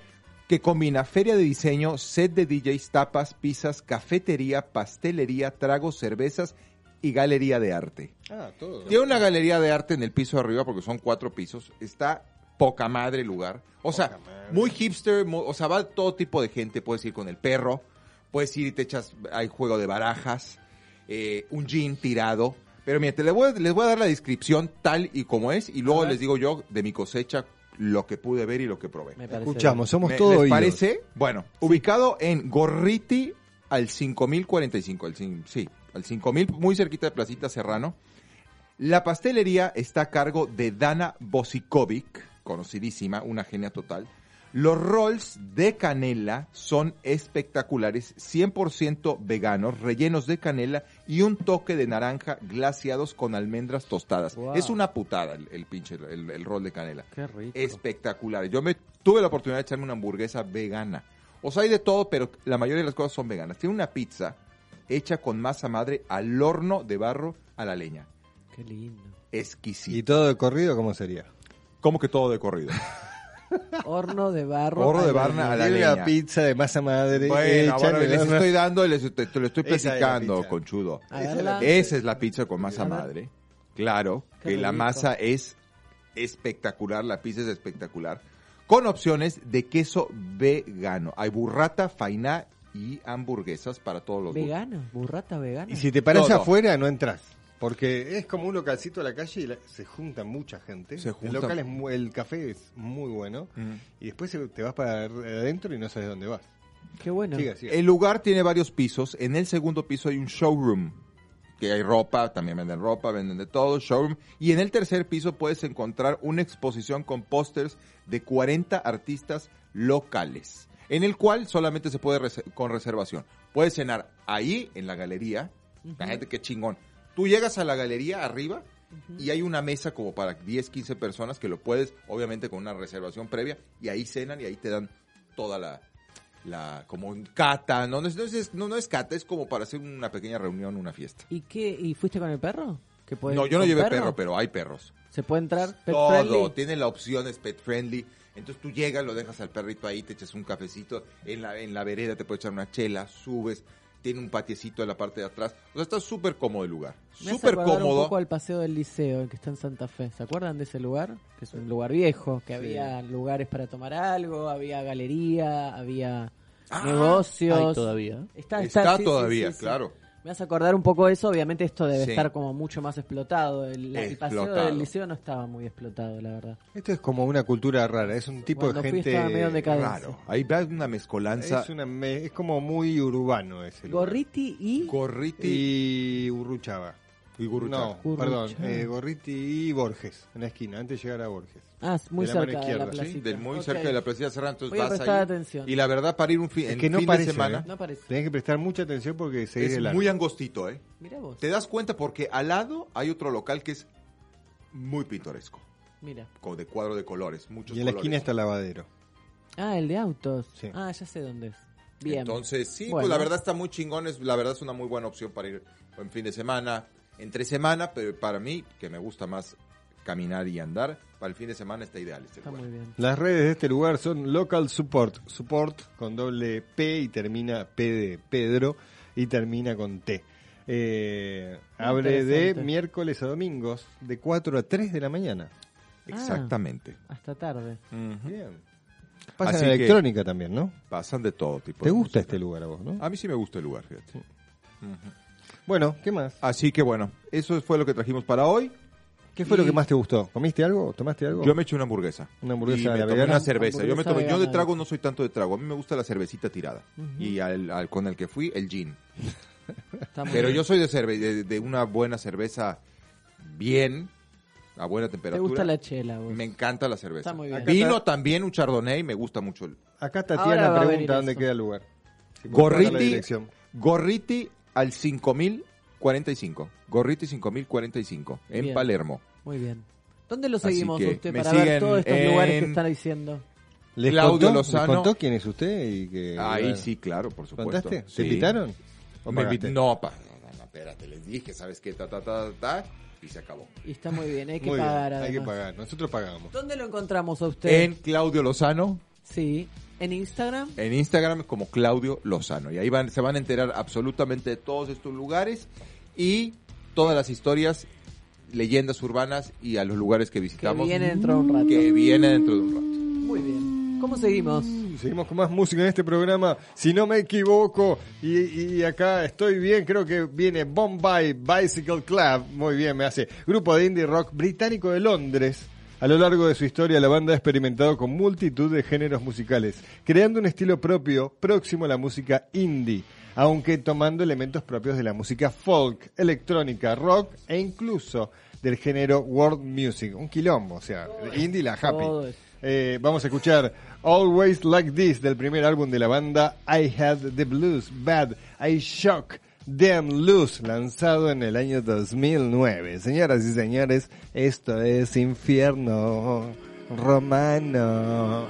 que combina feria de diseño, set de DJs, tapas, pizzas, cafetería, pastelería, tragos, cervezas y galería de arte. Ah, todo. Tiene una galería de arte en el piso de arriba porque son cuatro pisos. Está poca madre el lugar. O sea, muy hipster, o sea, va todo tipo de gente. Puedes ir con el perro, puedes ir y te echas, hay juego de barajas, eh, un gin tirado. Pero mira, te les voy, a- les voy a dar la descripción tal y como es y luego les digo yo de mi cosecha lo que pude ver y lo que probé. Me Escuchamos, somos ¿Me- todos ¿Les oídos. parece? Bueno, ubicado en Gorriti al 5045, al, sí, al 5000, muy cerquita de Placita Serrano. La pastelería está a cargo de Dana Bosikovic, conocidísima, una genia total. Los rolls de canela son espectaculares, 100% veganos, rellenos de canela y un toque de naranja glaciados con almendras tostadas. Wow. Es una putada el, el pinche, el, el roll de canela Qué rico. espectacular. Yo me tuve la oportunidad de echarme una hamburguesa vegana. O sea, hay de todo, pero la mayoría de las cosas son veganas. Tiene una pizza hecha con masa madre al horno de barro a la leña. Qué lindo. Exquisito. ¿Y todo de corrido cómo sería? ¿Cómo que todo de corrido? Horno de barro. Horno de barro a la Tiene leña. una pizza de masa madre. Bueno, hecha bueno, en el les horno. estoy dando, les, te, te lo estoy Esa es la platicando, pizza. conchudo. A Esa es la pizza con masa A ver. madre. Claro, Qué que la rico. masa es espectacular, la pizza es espectacular. Con opciones de queso vegano. Hay burrata, fainá y hamburguesas para todos los gustos. Vegano, burrata vegana. Y si te paras Todo. afuera, no entras. Porque es como un localcito a la calle y la- se junta mucha gente. Se El junta. local es mu- el café es muy bueno. Mm. Y después se- te vas para adentro y no sabes dónde vas. Qué bueno. Siga, siga. El lugar tiene varios pisos. En el segundo piso hay un showroom. Que hay ropa, también venden ropa, venden de todo, showroom. Y en el tercer piso puedes encontrar una exposición con pósters de 40 artistas locales. En el cual solamente se puede rese- con reservación. Puedes cenar ahí, en la galería. La gente, qué chingón. Tú llegas a la galería arriba y hay una mesa como para 10, 15 personas que lo puedes, obviamente con una reservación previa, y ahí cenan y ahí te dan toda la, la como un cata, no, no, es, no, no, es cata, es como para hacer una pequeña reunión, una fiesta. ¿Y qué? ¿Y fuiste con el perro? ¿Que puedes No, yo no llevé perro, pero hay perros. ¿Se puede entrar pet Todo, friendly? tiene la opción, es pet friendly. Entonces tú llegas, lo dejas al perrito ahí, te echas un cafecito, en la, en la vereda te puedes echar una chela, subes, tiene un patiecito en la parte de atrás. O sea, está súper cómodo el lugar. Súper acordar un cómodo. poco al paseo del liceo, el que está en Santa Fe. ¿Se acuerdan de ese lugar? Que es un lugar viejo, que había lugares para tomar algo, había galería, había Ah, negocios. Hay todavía. Está, Está sí, todavía, sí, sí. claro. Me hace acordar un poco de eso, obviamente esto debe Sí. estar como mucho más explotado. El, el paseo Explotado. del liceo no estaba muy explotado, la verdad. Esto es como una cultura rara. Es un tipo Cuando de gente estaba medio. Raro. Ahí va una mezcolanza. Es, una me- es como muy urbano ese lugar. Gorriti y... Gorriti y Urruchaba. Y Gurruchaga. No, Gurruchaga. perdón. eh, Gorriti y Borges, en la esquina, antes de llegar a Borges. Ah, es muy de la mano cerca de la izquierda, placita. Sí, del muy cerca de la Plaza Serrano, entonces Voy a vas prestar ahí. atención. Y la verdad, para ir un fin, Es en no fin parece, de semana, ¿eh? No parece. Tenés que prestar mucha atención porque seguir es el muy angostito, ¿eh? Mira vos. Te das cuenta porque al lado hay otro local que es muy pintoresco, Mira. con de cuadro de colores, muchos Y en la colores. esquina está el lavadero. Ah, el de autos. Sí. Ah, ya sé dónde es. Bien. Entonces, sí, Bueno. pues la verdad está muy chingón, es, la verdad es una muy buena opción para ir en fin de semana, entre semana, pero para mí, que me gusta más caminar y andar, para el fin de semana está ideal este Está lugar. muy bien. Las redes de este lugar son Local Support. Support con doble P y termina P de Pedro y termina con T. Eh, abre de miércoles a domingos de 4 a 3 de la mañana. Exactamente. Hasta tarde. Bien. Pasa Así electrónica también, ¿no? Pasan de todo tipo. ¿Te de gusta música. este lugar a vos, no? A mí sí me gusta el lugar, fíjate. Ujú. Bueno, ¿qué más? Así que bueno, eso fue lo que trajimos para hoy. ¿Qué fue lo que más te gustó? ¿Comiste algo? ¿Tomaste algo? Yo me eché una hamburguesa. Una hamburguesa y me tomé una cerveza. Yo, me tomé, yo de trago no soy tanto de trago. A mí me gusta la cervecita tirada. Y al, al- con el que fui, el gin. Pero bien. yo soy de, cerve- de, de una buena cerveza bien, a buena ¿Te temperatura. gusta la chela, vos? Me encanta la cerveza. Está muy bien. Vino también, un chardonnay, me gusta mucho. el- Acá Tatiana pregunta dónde queda el lugar. Si Gorriti. Gorriti al 5045. Gorriti 5045, en Bien. Palermo. Muy bien. ¿Dónde lo seguimos usted me para ver siguen todos estos en- lugares que están diciendo? ¿Les Claudio contó, Lozano. ¿Les contó quién es usted? Y que, Ahí sí, claro, por supuesto. ¿Contaste? Sí. ¿Te invitaron? ¿O Me pagaste? invi- no, pa, no, no, espérate, les dije, ¿sabes qué? Ta, ta, ta, ta, y se acabó. Y está muy bien, hay que Muy bien, pagar. hay que pagar. Nosotros pagamos. ¿Dónde lo encontramos a usted? En Claudio Lozano, Sí, en Instagram. en Instagram como Claudio Lozano. Y ahí van, se van a enterar absolutamente de todos estos lugares y todas las historias, leyendas urbanas y a los lugares que Que visitamos. viene dentro de un rato. que viene dentro de un rato. Muy bien. ¿Cómo seguimos? Seguimos con más música en este programa. Si no me equivoco, y, y acá estoy bien, creo que viene Bombay Bicycle Club. Muy bien, me hace. Grupo de indie rock británico de Londres. A lo largo de su historia, la banda ha experimentado con multitud de géneros musicales, creando un estilo propio próximo a la música indie, aunque tomando elementos propios de la música folk, electrónica, rock e incluso del género world music. Un quilombo, o sea, indie la happy. Eh, vamos a escuchar Always Like This del primer álbum de la banda I Had the Blues Bad I Shock Them Loose lanzado en el año 2009. Señoras y señores, esto es Infierno Romano.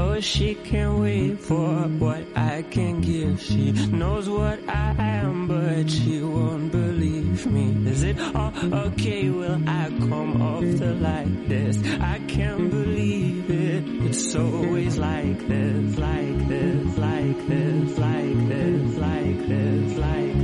Oh, she can't wait for what I can give. She knows what I am, but she won't believe me. Is it all okay? Will I come off the like this? I can't believe it. It's always like this, like this, like this, like this, like this, like this,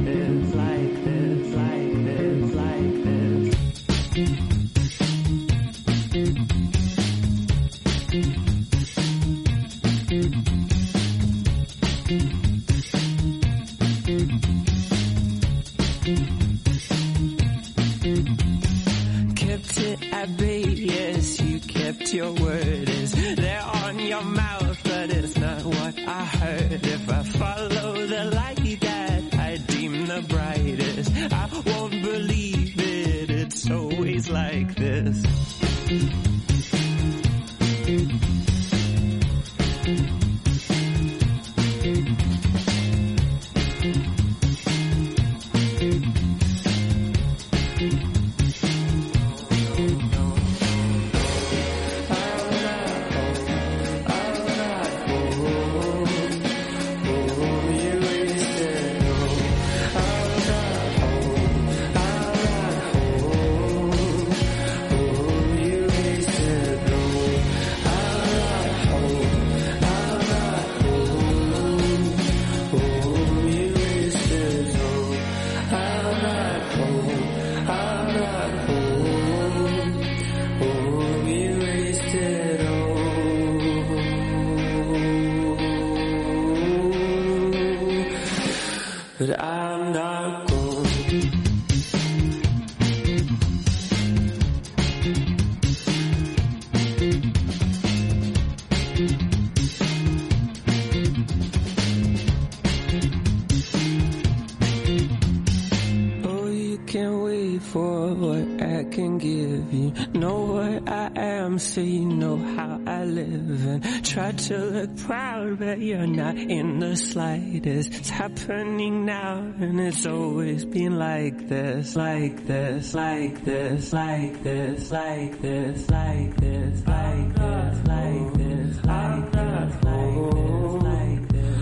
in the slightest. It's happening now, and it's always been like this, like this, like this, like this, like this, like this, like this, like this, like this, like this, like this, like this.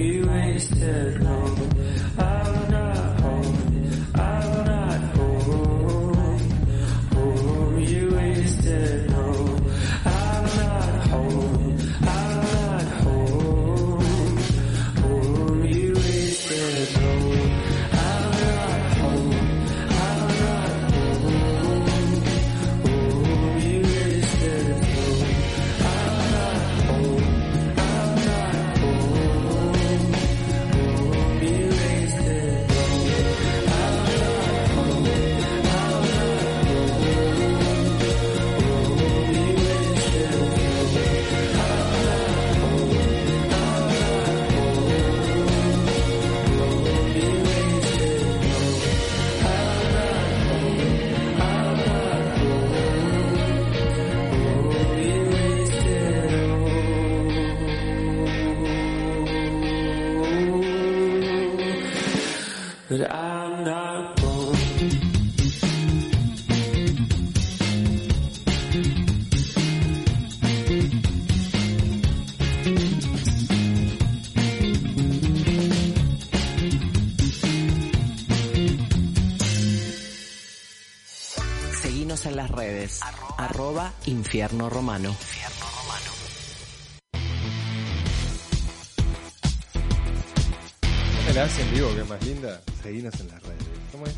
You wasted Redes. Arroba Infierno Romano. ¿No me la hacen vivo, que es más linda? Seguinos en las redes. ¿Cómo es?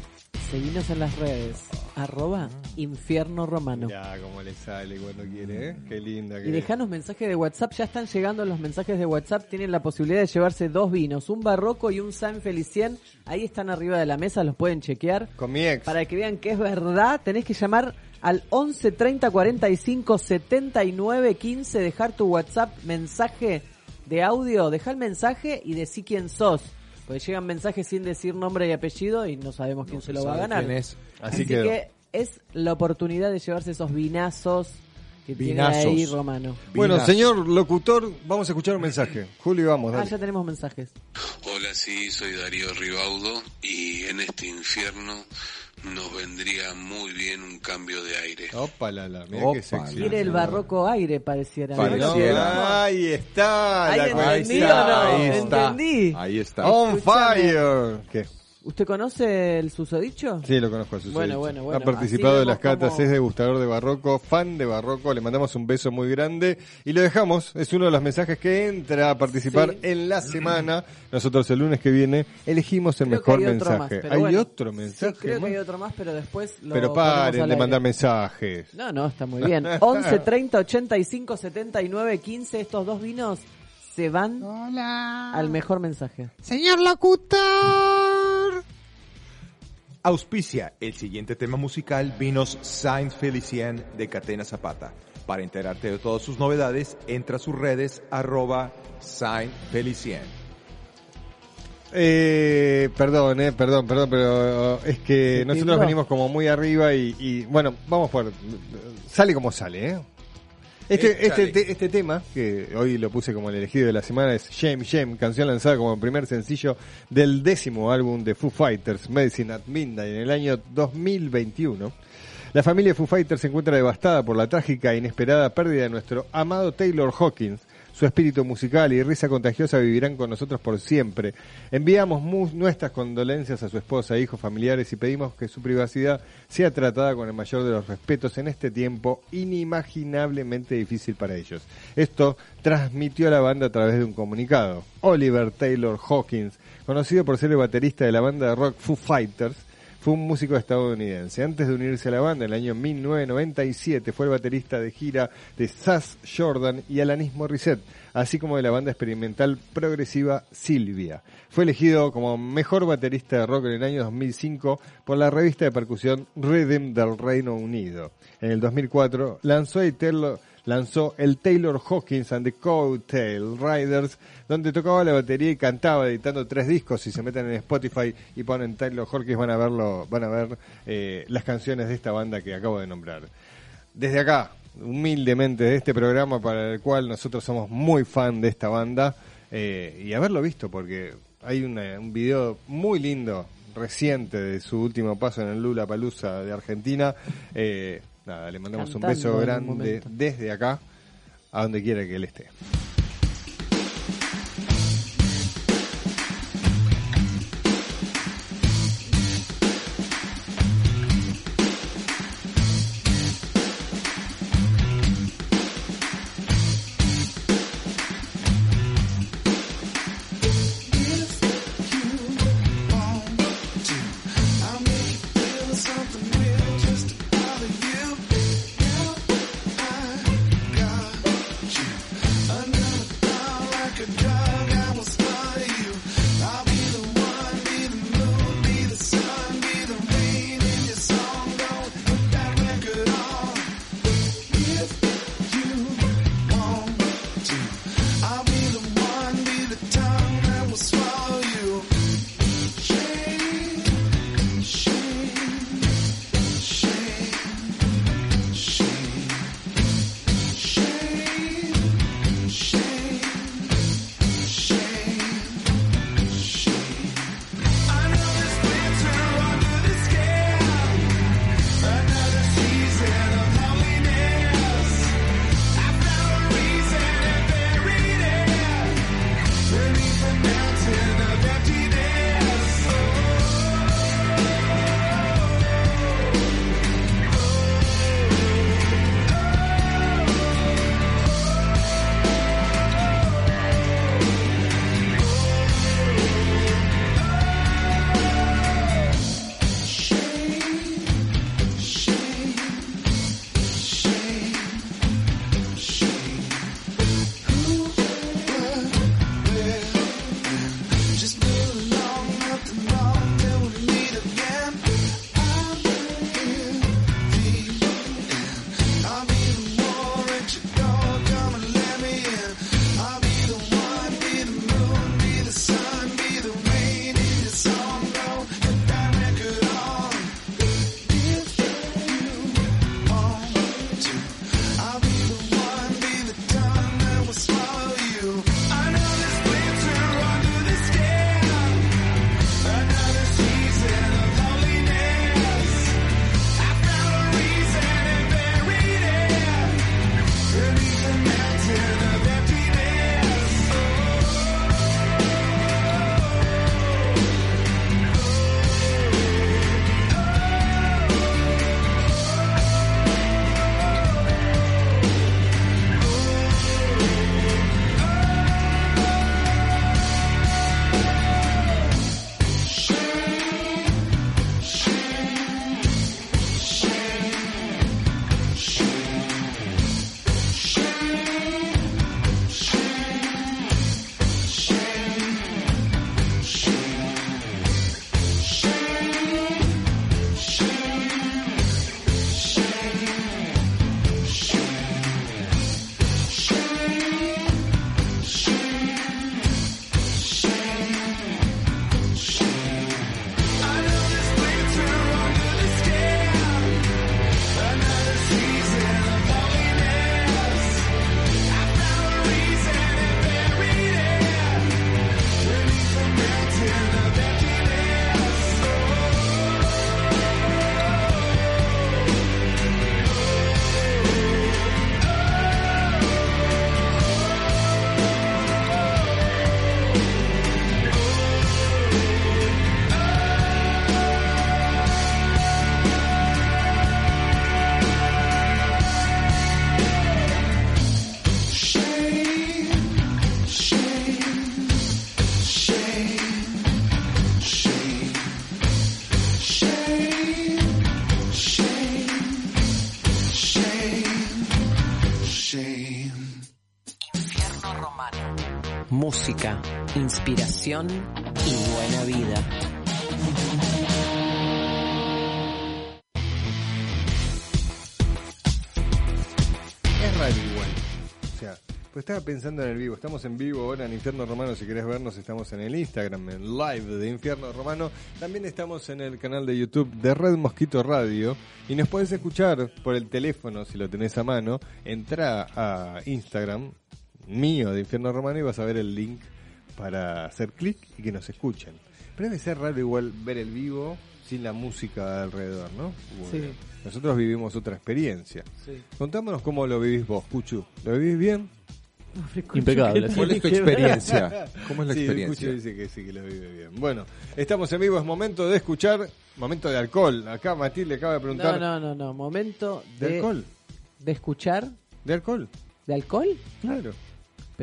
Seguinos en las redes. Arroba Infierno Romano. Ya, como le sale cuando quiere, ¿eh? Qué linda que Y dejanos mensajes de WhatsApp, ya están llegando los mensajes de WhatsApp, tienen la posibilidad de llevarse dos vinos, un barroco y un San Felicien, ahí están arriba de la mesa, los pueden chequear. Con mi ex. Para que vean que es verdad, tenés que llamar al 11 30 45 79 15, dejar tu WhatsApp mensaje de audio, deja el mensaje y decí quién sos. Porque llegan mensajes sin decir nombre y apellido y no sabemos quién se lo va a ganar. quién es. Así, que es la oportunidad de llevarse esos vinazos que Vinazos. tiene ahí Romano. Bueno, señor locutor, vamos a escuchar un mensaje. Julio, vamos, Ah, ya tenemos mensajes. Hola, sí, soy Darío Ribaudo y en este infierno nos vendría muy bien un cambio de aire. Opa, la, la, Opa, qué sexy. El barroco aire, pareciera. Ahí está. Ahí la entendí cuestión. o no? Ahí está. Ahí está. On Escúchame. fire. ¿Qué? ¿Usted conoce el susodicho? Sí, lo conozco a Susodicho. Bueno, bueno, bueno, Ha participado de las catas, cómo- es degustador de barroco, fan de barroco. Le mandamos un beso muy grande y lo dejamos. Es uno de los mensajes que entra a participar Sí. en la semana. Nosotros el lunes que viene elegimos el Creo mejor hay mensaje. más, ¿Hay bueno. otro mensaje? Sí, creo más? que hay otro más, pero después lo Pero paren de mandar mensajes. No, no, está muy bien. 11 30 85 79 15. Estos dos vinos se van al mejor mensaje. Señor locutor. Auspicia el siguiente tema musical Vinos Saint Felicien de Catena Zapata. Para enterarte de todas sus novedades, entra a sus redes arroba Saint Felicien. Eh, perdón, eh, perdón, perdón, pero es que ¿Se nosotros venimos como muy arriba y, y, bueno, vamos por... Sale como sale, ¿eh? Este, Eh, este, este tema, que hoy lo puse como el elegido de la semana, es Shame Shame, canción lanzada como primer sencillo del décimo álbum de Foo Fighters, Medicine at Midnight, en el año 2021. La familia Foo Fighters se encuentra devastada por la trágica e inesperada pérdida de nuestro amado Taylor Hawkins. Su espíritu musical y risa contagiosa vivirán con nosotros por siempre. Enviamos nuestras condolencias a su esposa, hijos, familiares y pedimos que su privacidad sea tratada con el mayor de los respetos en este tiempo inimaginablemente difícil para ellos. Esto transmitió la banda a través de un comunicado. Oliver Taylor Hawkins, conocido por ser el baterista de la banda de rock Foo Fighters, fue un músico estadounidense. Antes de unirse a la banda en el año 1997 fue el baterista de gira de Sass Jordan y Alanis Morissette, así como de la banda experimental progresiva Silvia. Fue elegido como mejor baterista de rock en el año 2005 por la revista de percusión Rhythm del Reino Unido. En el 2004 lanzó el Taylor, lanzó el Taylor Hawkins and the Coattail Riders, donde tocaba la batería y cantaba, editando tres discos. Si se meten en Spotify y ponen Taylor Hawkins van a verlo, van a ver eh, las canciones de esta banda que acabo de nombrar. Desde acá, humildemente de este programa para el cual nosotros somos muy fan de esta banda eh, y haberlo visto porque hay una- un video muy lindo reciente de su último paso en el Lula Palusa de Argentina. Eh, nada, le mandamos Cantando un beso grande desde acá a donde quiera que él esté. Inspiración y buena vida. Es raro igual. O sea, pues estaba pensando en el vivo. Estamos en vivo ahora en Infierno Romano. Si querés vernos, estamos en el Instagram, en live de Infierno Romano. También estamos en el canal de YouTube de Red Mosquito Radio. Y nos podés escuchar por el teléfono, si lo tenés a mano. Entra a Instagram mío de Infierno Romano y vas a ver el link para hacer clic y que nos escuchen. Pero debe ser raro igual ver el vivo sin la música alrededor, ¿no? Bueno, Sí. Nosotros vivimos otra experiencia. Sí. Contámonos cómo lo vivís vos, Cuchu. ¿Lo vivís bien? Impecable. ¿Cuál es tu experiencia? ¿Cómo es la Sí, experiencia? Cuchu dice que sí, que lo vive bien. Bueno, estamos en vivo, es momento de escuchar, momento de alcohol. Acá Matilde acaba de No, preguntar. no, no, no. Momento ¿De de, alcohol? de escuchar. ¿De alcohol? ¿De alcohol? Claro.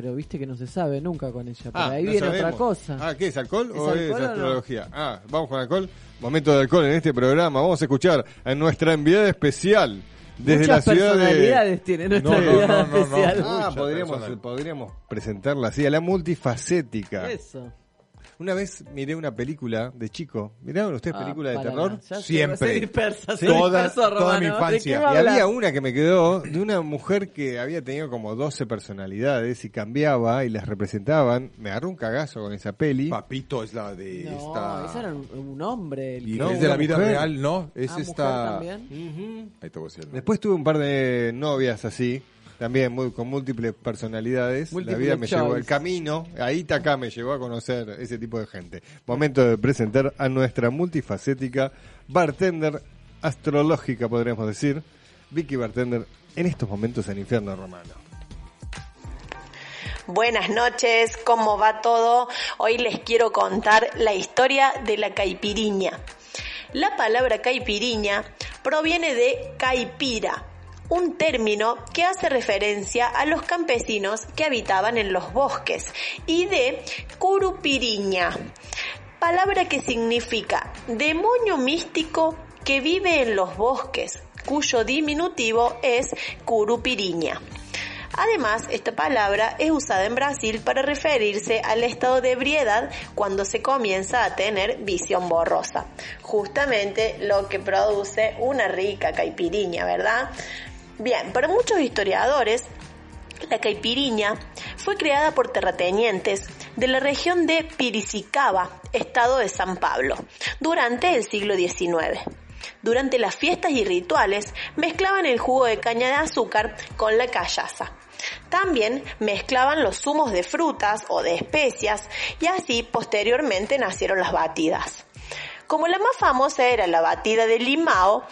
Pero viste que no se sabe nunca con ella. Pero Ah, ahí no viene sabemos. otra cosa. Ah, ¿qué es alcohol ¿Es o es alcohol o no? astrología? Ah, vamos con alcohol. Momento de alcohol en este programa. Vamos a escuchar a nuestra enviada especial desde Muchas la ciudad de personalidades tiene nuestra No, no, enviada no, no, no. especial. Ah, podríamos, podríamos presentarla así, a la multifacética. Eso. Una vez miré una película de chico. ¿Miraron ustedes Ah, películas de terror? Ya Siempre. se dispersa, se Toda- dispersa, toda mi Romano. ¿De infancia. Y había una que me quedó de una mujer que había tenido como 12 personalidades y cambiaba y las representaban. Me agarró un cagazo con esa peli. Papito es la de No, esta... ese era un, un hombre. el Y No, es de la vida mujer. real, ¿no? Es Ah, mujer esta... también. Ujú. Ahí te voy a decir. el nombre. Después tuve un par de novias así, también muy, con múltiples personalidades. La vida me choice. llevó el camino, ahí acá me llevó a conocer ese tipo de gente. Momento de presentar a nuestra multifacética bartender astrológica, podríamos decir, Vicky Bartender, en estos momentos en Infierno Romano. Buenas noches, ¿cómo va todo? Hoy les quiero contar la historia de la caipiriña. La palabra caipiriña proviene de caipira, un término que hace referencia a los campesinos que habitaban en los bosques, y de curupiriña, palabra que significa demonio místico que vive en los bosques, cuyo diminutivo es curupiriña. Además, esta palabra es usada en Brasil para referirse al estado de ebriedad cuando se comienza a tener visión borrosa. Justamente lo que produce una rica caipiriña, ¿verdad? Bien, para muchos historiadores, la caipiriña fue creada por terratenientes de la región de Piricicaba, estado de San Pablo, durante el siglo XIX. Durante las fiestas y rituales mezclaban el jugo de caña de azúcar con la callaza. También mezclaban los zumos de frutas o de especias y así posteriormente nacieron las batidas. Como la más famosa era la batida de limao,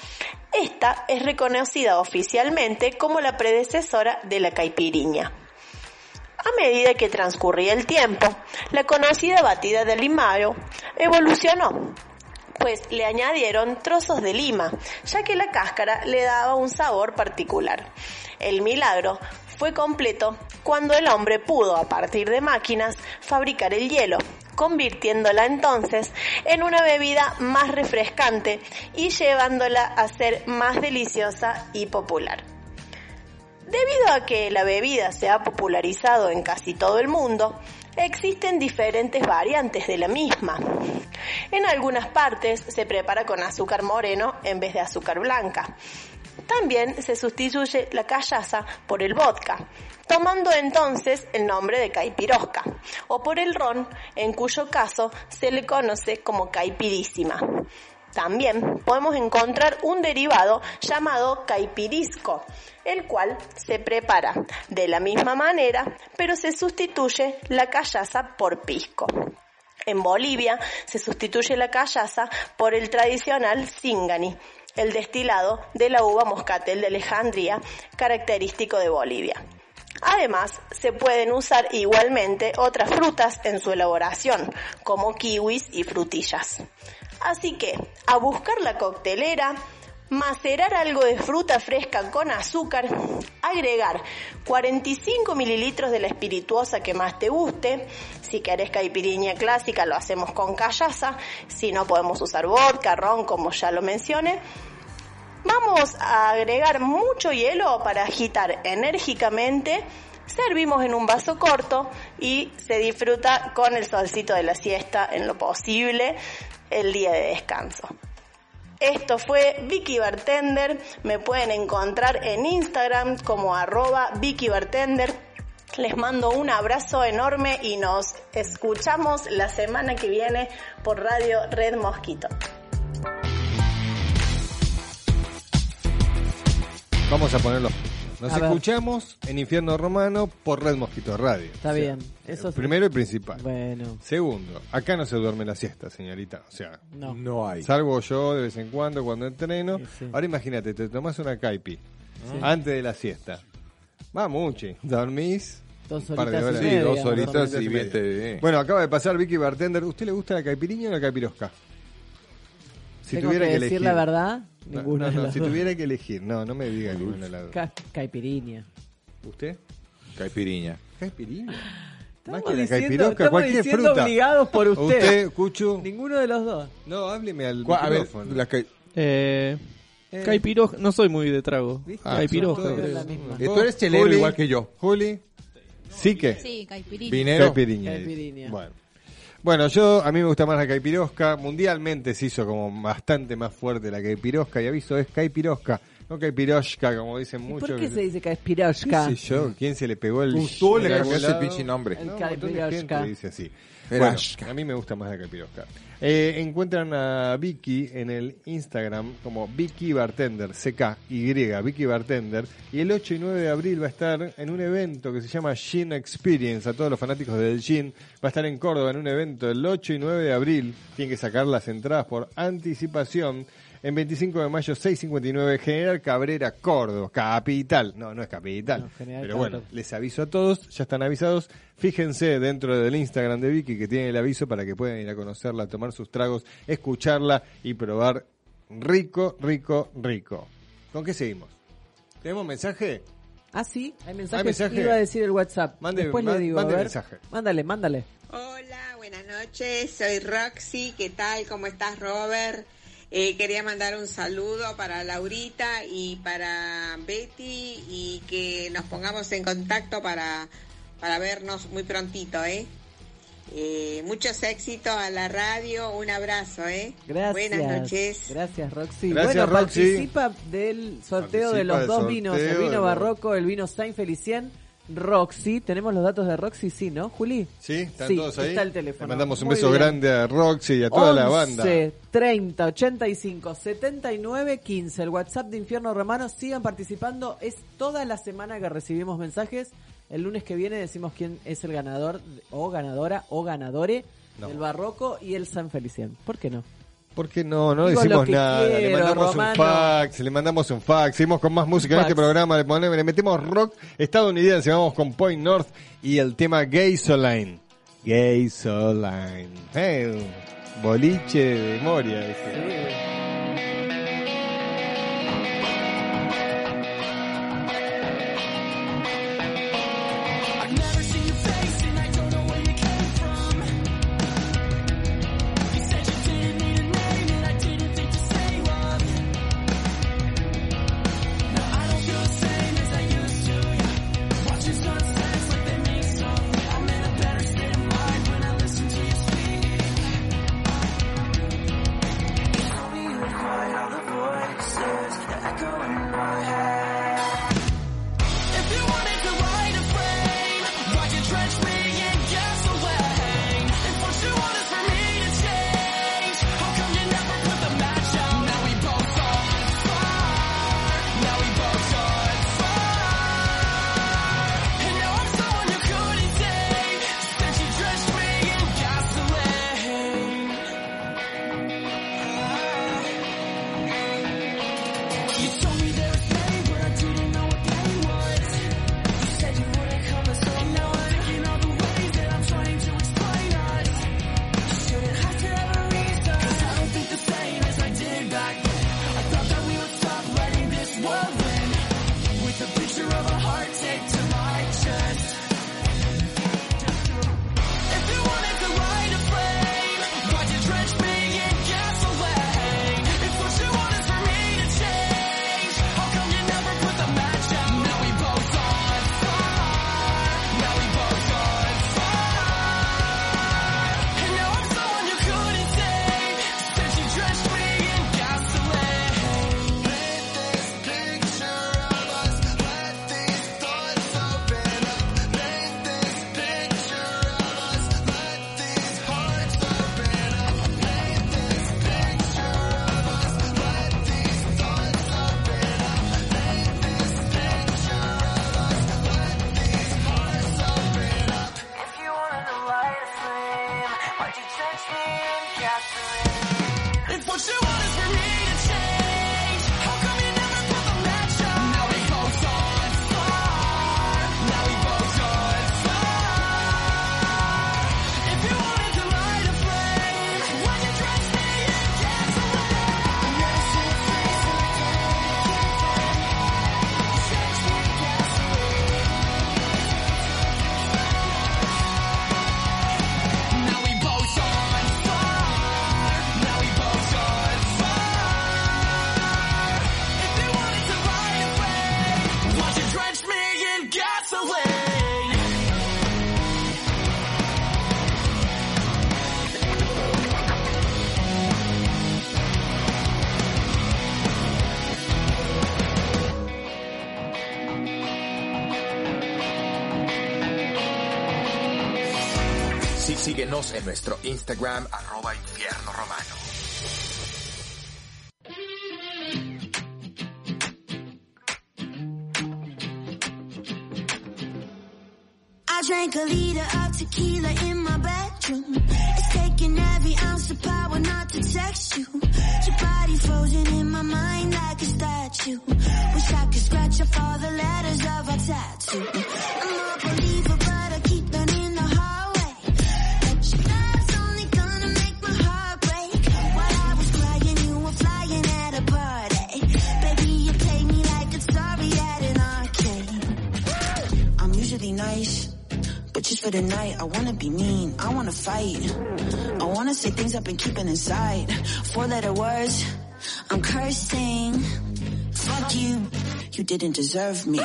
esta es reconocida oficialmente como la predecesora de la caipiriña. A medida que transcurría el tiempo, la conocida batida de limao evolucionó, pues le añadieron trozos de lima, ya que la cáscara le daba un sabor particular. El milagro fue completo cuando el hombre pudo, a partir de máquinas, fabricar el hielo, convirtiéndola entonces en una bebida más refrescante y llevándola a ser más deliciosa y popular. Debido a que la bebida se ha popularizado en casi todo el mundo, existen diferentes variantes de la misma. En algunas partes se prepara con azúcar moreno en vez de azúcar blanca. También se sustituye la callaza por el vodka, tomando entonces el nombre de caipirosca, o por el ron, en cuyo caso se le conoce como caipirísima. También podemos encontrar un derivado llamado caipirisco, el cual se prepara de la misma manera, pero se sustituye la callaza por pisco. En Bolivia se sustituye la callaza por el tradicional singani, el destilado de la uva moscatel de Alejandría, característico de Bolivia. Además, se pueden usar igualmente otras frutas en su elaboración, como kiwis y frutillas. Así que, a buscar la coctelera, macerar algo de fruta fresca con azúcar, agregar 45 mililitros de la espirituosa que más te guste, si querés caipiriña clásica lo hacemos con callaza, si no podemos usar vodka, ron como ya lo mencioné. Vamos a agregar mucho hielo para agitar enérgicamente, servimos en un vaso corto y se disfruta con el solcito de la siesta en lo posible el día de descanso. Esto fue Vicky Bartender. Me pueden encontrar en Instagram como arroba Vicky Bartender. Les mando un abrazo enorme y nos escuchamos la semana que viene por Radio Red Mosquito. Vamos a ponerlo. Nos A ver. escuchamos en Infierno Romano por Red Mosquito Radio. Está bien. Eso sí. Primero y principal. Bueno, Segundo, acá no se duerme la siesta, señorita. O sea, no. No hay. salvo yo de vez en cuando cuando entreno. Sí, sí. Ahora imagínate, te tomás una caipi antes de la siesta. Va mucho. Dormís. Dos horitas y horas. Sí, media, dos horitas y bien te bien. Bueno, acaba de pasar Vicky Bartender. ¿Usted le gusta la caipiriña o la caipirosca? Si Tengo tuviera que que, decir elegir. la verdad, No, ninguna no, de no, las si dos. tuviera que elegir. No, no me diga ninguna de las dos. Ca- Caipiriña. ¿Usted? Caipiriña. ¿Caipiriña? Más Estamos que la diciendo, caipirosca, estamos cualquier diciendo fruta. obligados por usted. Usted, Cuchu. Ninguno de los dos. No, hábleme al Cu- A ver, la Eh, Eh. Caipirosca, no soy muy de trago. ¿Viste? Caipirosca. Eh, tú eres chelero Juli. igual que yo. Juli. Sí que. Sí, caipirinha. Vinero. Caipiriña. dice. Caipiriña. Bueno. Bueno, yo, a mí me gusta más la caipirosca. Mundialmente se hizo como bastante más fuerte la caipirosca. Y aviso, es caipirosca, no caipirosca, como dicen ¿Y muchos. ¿Por qué se dice ¿Qué Caipirosca? sé yo? ¿Quién se le pegó el Tú le el pinche nombre. El No, un montón de gente caipirosca. dice así. Bueno, a mí me gusta más la caipirosca. Eh, encuentran a Vicky en el Instagram como Vicky Bartender, CK-Y, Vicky Bartender. Y el 8 y 9 de abril va a estar en un evento que se llama Gin Experience. A todos los fanáticos del Gin. Va a estar en Córdoba en un evento el 8 y 9 de abril. Tienen que sacar las entradas por anticipación. En 25 de mayo, 659, General Cabrera, Córdoba, capital. No, no es capital. No, General pero bueno, les aviso a todos, ya están avisados. Fíjense dentro del Instagram de Vicky que tiene el aviso para que puedan ir a conocerla, tomar sus tragos, escucharla y probar rico, rico, rico. ¿Con qué seguimos? ¿Tenemos mensaje? Ah, sí, hay mensajes. ¿Hay mensaje? Iba a decir el WhatsApp. Mande- Después ma- le digo, mande a ver. mensaje. Mándale, mándale. Hola, buenas noches, soy Roxy, ¿qué tal? ¿Cómo estás, Robert? Eh, quería mandar un saludo para Laurita y para Betty y que nos pongamos en contacto para, para vernos muy prontito, ¿eh? Eh, muchos éxitos a la radio, un abrazo, ¿eh? Gracias. Buenas noches. Gracias, Roxy. Gracias, bueno, Roxy. participa del sorteo de los dos vinos, el vino barroco, el vino Saint Felicien. Roxy, tenemos los datos de Roxy, sí, ¿no, Juli? ¿Sí? ¿Están Sí, todos ahí? está el teléfono. Le mandamos un Muy beso bien. grande a Roxy y a toda la 11 banda. 30 85 79 15 el WhatsApp de Infierno Romano sigan participando es toda la semana que recibimos mensajes el lunes que viene decimos quién es el ganador o ganadora o ganadore No. del Barroco y el San Felicien ¿por qué no? Porque no, no Digo decimos nada. Le mandamos un fax, le mandamos un fax. Seguimos con más música en este programa. Le, ponemos, le metemos rock estadounidense. Vamos con Point North y el tema Gay Soline. Gay Soline. Hey, eh, boliche de memoria. Instagram fight. I wanna say things I've been keeping inside. Four letter words, I'm cursing. Fuck you, you didn't deserve me.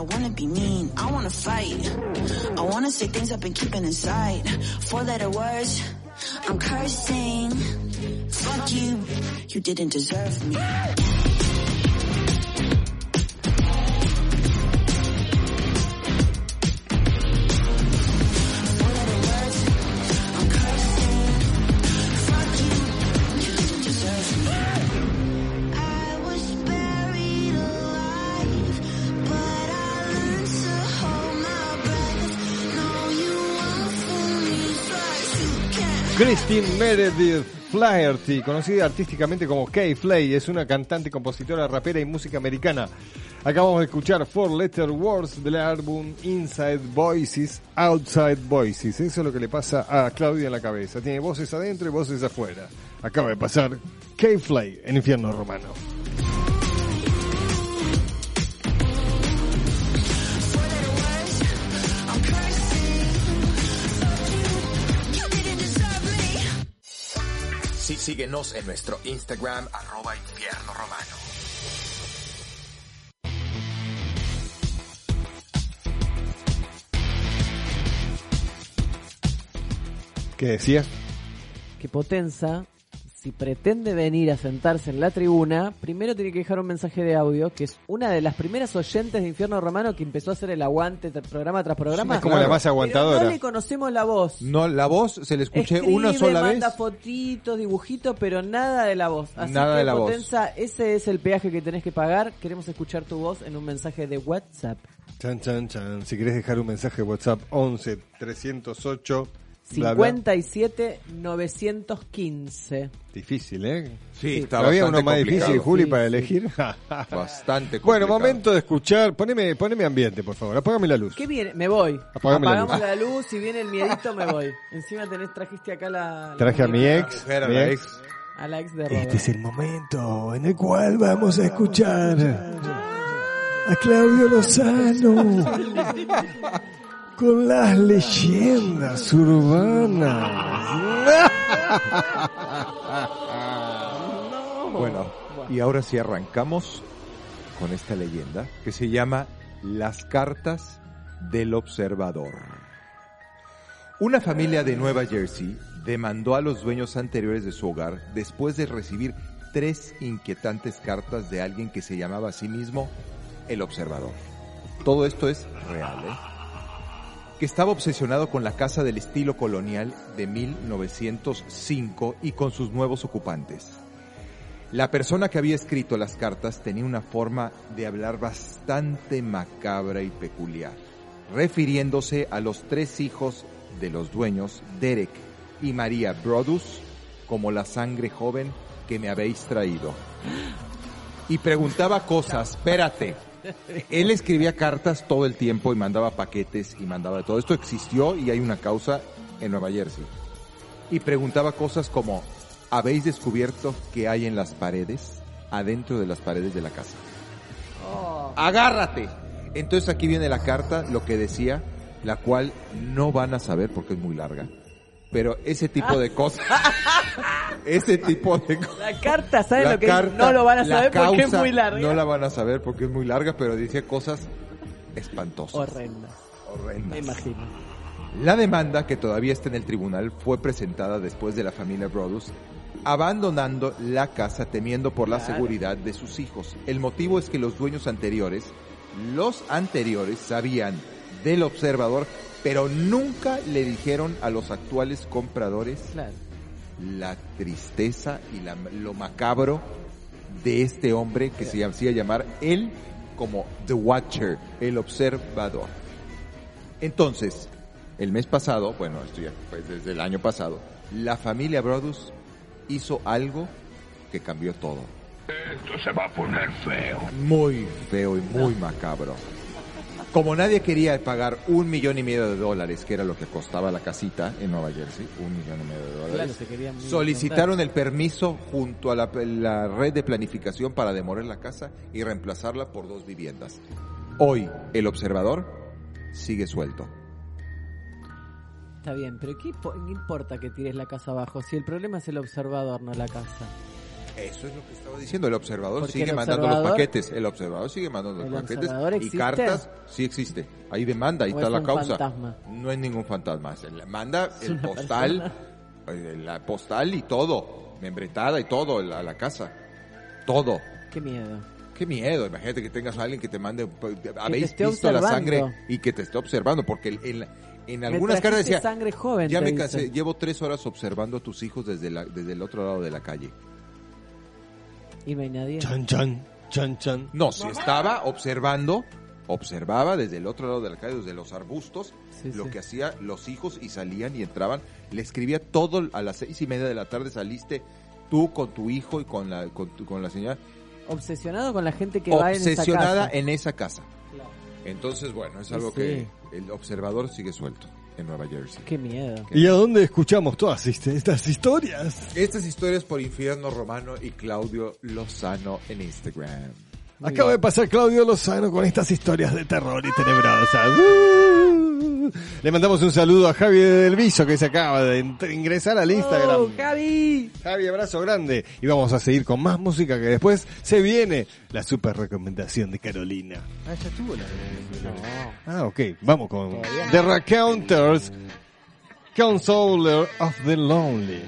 I wanna be mean. I wanna fight. I wanna say things I've been keeping inside. Four letter words. I'm cursing. Fuck you. You didn't deserve me. Christine Meredith Flaherty, conocida artísticamente como Kay Flay, es una cantante, compositora, rapera y música americana. Acabamos de escuchar Four Letter Words del álbum Inside Voices, Outside Voices. Eso es lo que le pasa a Claudia en la cabeza. Tiene voces adentro y voces afuera. Acaba de pasar Kay Flay en Infierno Romano. Sí, síguenos en nuestro Instagram, arroba infierno romano. ¿Qué decías? que Potenza, si pretende venir a sentarse en la tribuna, primero tiene que dejar un mensaje de audio, que es una de las primeras oyentes de Infierno Romano que empezó a hacer el aguante programa tras programa. Es como la más Pero aguantadora. no le conocemos la voz. No, la voz se le escuché Escribe, una sola vez. manda fotitos, dibujitos, pero nada de la voz. Así Nada que, de la voz. Potenza, ese es el peaje que tenés que pagar. Queremos escuchar tu voz en un mensaje de WhatsApp. Chan, chan, chan. Si querés dejar un mensaje de WhatsApp, 11 308 bla, bla. 57 915. Difícil, ¿eh? Sí, está Había bastante uno más difícil, Juli, Sí, para sí. elegir. Bastante bueno, complicado. momento de escuchar. Poneme, poneme ambiente, por favor. Apágame la luz. ¿Qué viene? Me voy. Apagame la Apagamos luz. la luz. Si viene el miedito, me voy. Encima tenés, trajiste acá la. la Traje a mi ex. Mujer a mi la ex. ex. A la ex de Robert. Este es el momento en el cual vamos a escuchar a Claudio Lozano con las leyendas urbanas. Bueno, y ahora sí arrancamos con esta leyenda que se llama Las cartas del observador. Una familia de Nueva Jersey demandó a los dueños anteriores de su hogar después de recibir tres inquietantes cartas de alguien que se llamaba a sí mismo el observador. Todo esto es real, ¿eh? Que estaba obsesionado con la casa del estilo colonial de 1905 y con sus nuevos ocupantes. La persona que había escrito las cartas tenía una forma de hablar bastante macabra y peculiar, refiriéndose a los tres hijos de los dueños, Derek y María Brodus, como la sangre joven que me habéis traído. Y preguntaba cosas, espérate, él escribía cartas todo el tiempo y mandaba paquetes y mandaba de todo. Esto existió y hay una causa en Nueva Jersey. Y preguntaba cosas como, ¿habéis descubierto qué hay en las paredes? Adentro de las paredes de la casa. Agárrate. Entonces aquí viene la carta, lo que decía, la cual no van a saber porque es muy larga. Pero ese tipo de cosas, ese tipo de cosas. La carta, ¿sabes La lo que carta, No lo van a saber porque es muy larga. No la van a saber porque es muy larga, pero dice cosas espantosas. Horrenda. horrendas. Me imagino. La demanda, que todavía está en el tribunal, fue presentada después de la familia Brodus abandonando la casa temiendo por la Claro. seguridad de sus hijos. El motivo es que los dueños anteriores, los anteriores sabían del observador, pero nunca le dijeron a los actuales compradores Claro. la tristeza y la- lo macabro de este hombre que se hacía llamar él como The Watcher, el observador. Entonces, el mes pasado, bueno, esto ya fue desde el año pasado, la familia Brodus hizo algo que cambió todo. Esto se va a poner feo. Muy feo y muy macabro. Como nadie quería pagar un millón y medio de dólares, que era lo que costaba la casita en Nueva Jersey, un millón y medio de dólares, Claro, solicitaron el permiso junto a la, la red de planificación para demoler la casa y reemplazarla por dos viviendas. Hoy, el observador sigue suelto. Está bien, pero ¿qué, po- qué importa que tires la casa abajo si el problema es el observador, no la casa? Eso es lo que estaba diciendo. El observador Porque sigue el mandando los paquetes. El observador sigue mandando ¿El los paquetes. Y cartas, sí existe. Ahí demanda, ahí ¿O está es la causa. fantasma? No es ningún fantasma. Se le manda el postal persona. eh, la postal y todo, membretada y todo, la, la casa, todo. Qué miedo. Qué miedo, imagínate que tengas a alguien que te mande, habéis esté visto la sangre y que te esté observando, porque en, en algunas cartas decía, sangre joven. ya me dice. casé, llevo tres horas observando a tus hijos desde, la, desde el otro lado de la calle. Y no hay nadie. Chan, chan, chan, chan. No, si estaba observando, observaba desde el otro lado de la calle, desde los arbustos, Sí, lo sí. que hacía los hijos y salían y entraban. Le escribía todo a las seis y media de la tarde, saliste tú con tu hijo y con la, con, tu- con la señora, Obsesionado con la gente que va en esa obsesionada casa. en esa casa. Entonces, bueno, es Sí, algo sí. que el observador sigue suelto en Nueva Jersey. Qué miedo. ¿Y a dónde escuchamos todas este- estas historias? Estas historias por Infierno Romano y Claudio Lozano en Instagram. Acaba de pasar Claudio Lozano con estas historias de terror y tenebrosas. Uh. Le mandamos un saludo a Javi del Viso que se acaba de ingresar al Instagram. ¡Oh, Javi! Javi, abrazo grande. Y vamos a seguir con más música que después se viene la super recomendación de Carolina. Ah, ya estuvo la Ah, ok. Vamos con Todavía no. The Recounters, Consoler of the Lonely.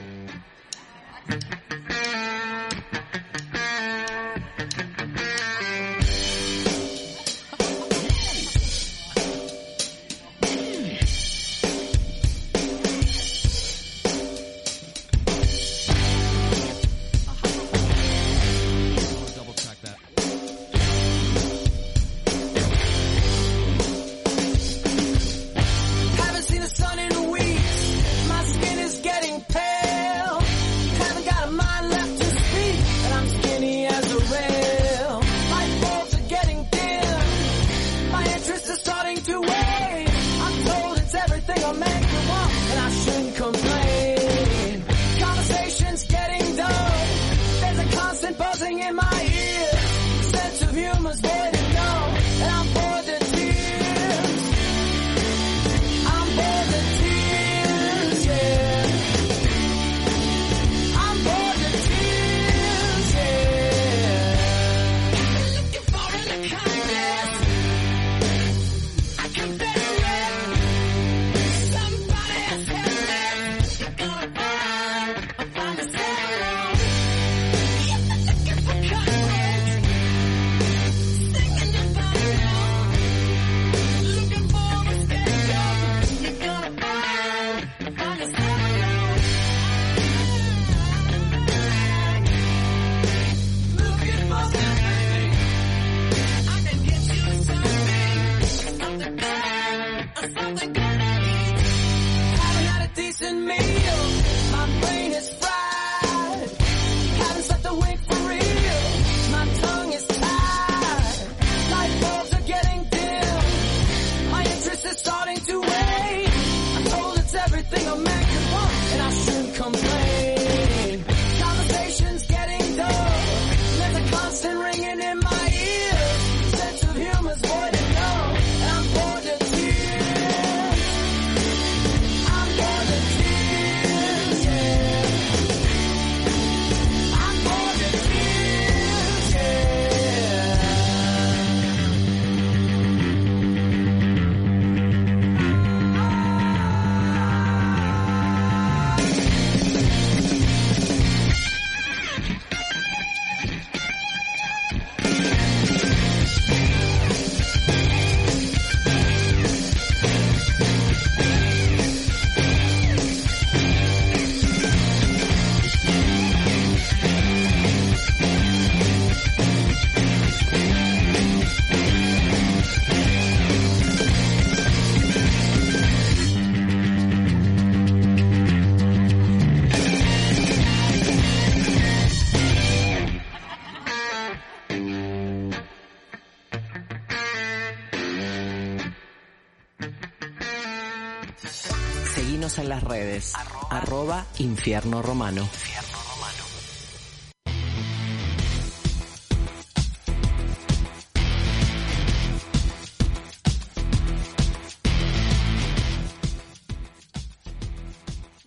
Infierno Romano.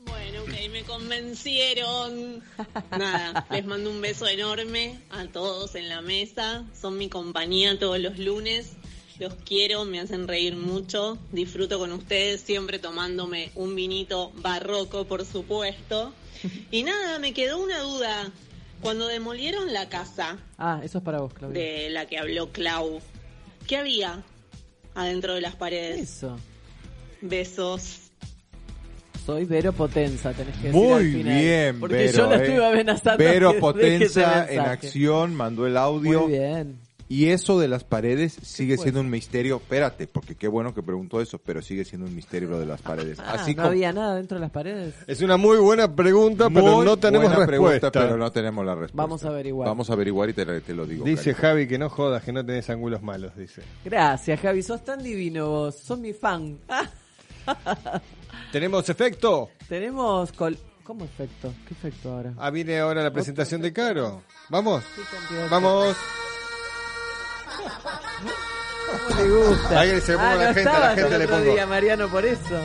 Bueno, ok, me convencieron. Nada, les mando un beso enorme a todos en la mesa. Son mi compañía todos los lunes. Los quiero, me hacen reír mucho. Disfruto con ustedes, siempre tomándome un vinito barroco, por supuesto. Y nada, me quedó una duda. Cuando demolieron la casa Ah, eso es para vos, Claudia. de la que habló Clau, ¿qué había adentro de las paredes? Eso. Besos. Soy Vero Potenza, tenés que decir al Muy final. bien, Porque Vero. yo la eh. estuve amenazando. Vero Potenza en acción, mandó el audio. Muy bien. Y eso de las paredes sigue siendo un misterio. Espérate, porque qué bueno que preguntó eso, pero sigue siendo un misterio lo de las paredes. Ah, Así no como había nada dentro de las paredes. Es una muy buena pregunta, pero no tenemos buena respuesta. pregunta, pero no tenemos la respuesta. Vamos a averiguar. Vamos a averiguar y te, te lo digo. Dice cariño. Javi que no jodas, que no tenés ángulos malos, dice. Gracias, Javi. Sos tan divino vos. Sos mi fan. ¿Tenemos efecto? Tenemos... Col ¿Cómo efecto? ¿Qué efecto ahora? Ah, viene ahora la presentación de Caro. ¿Vamos? ¿Qué cantidad de- Vamos. ¿Cómo le gusta? Ahí se le pongo ah, a la no gente, la gente le pongo. día, Mariano, por eso.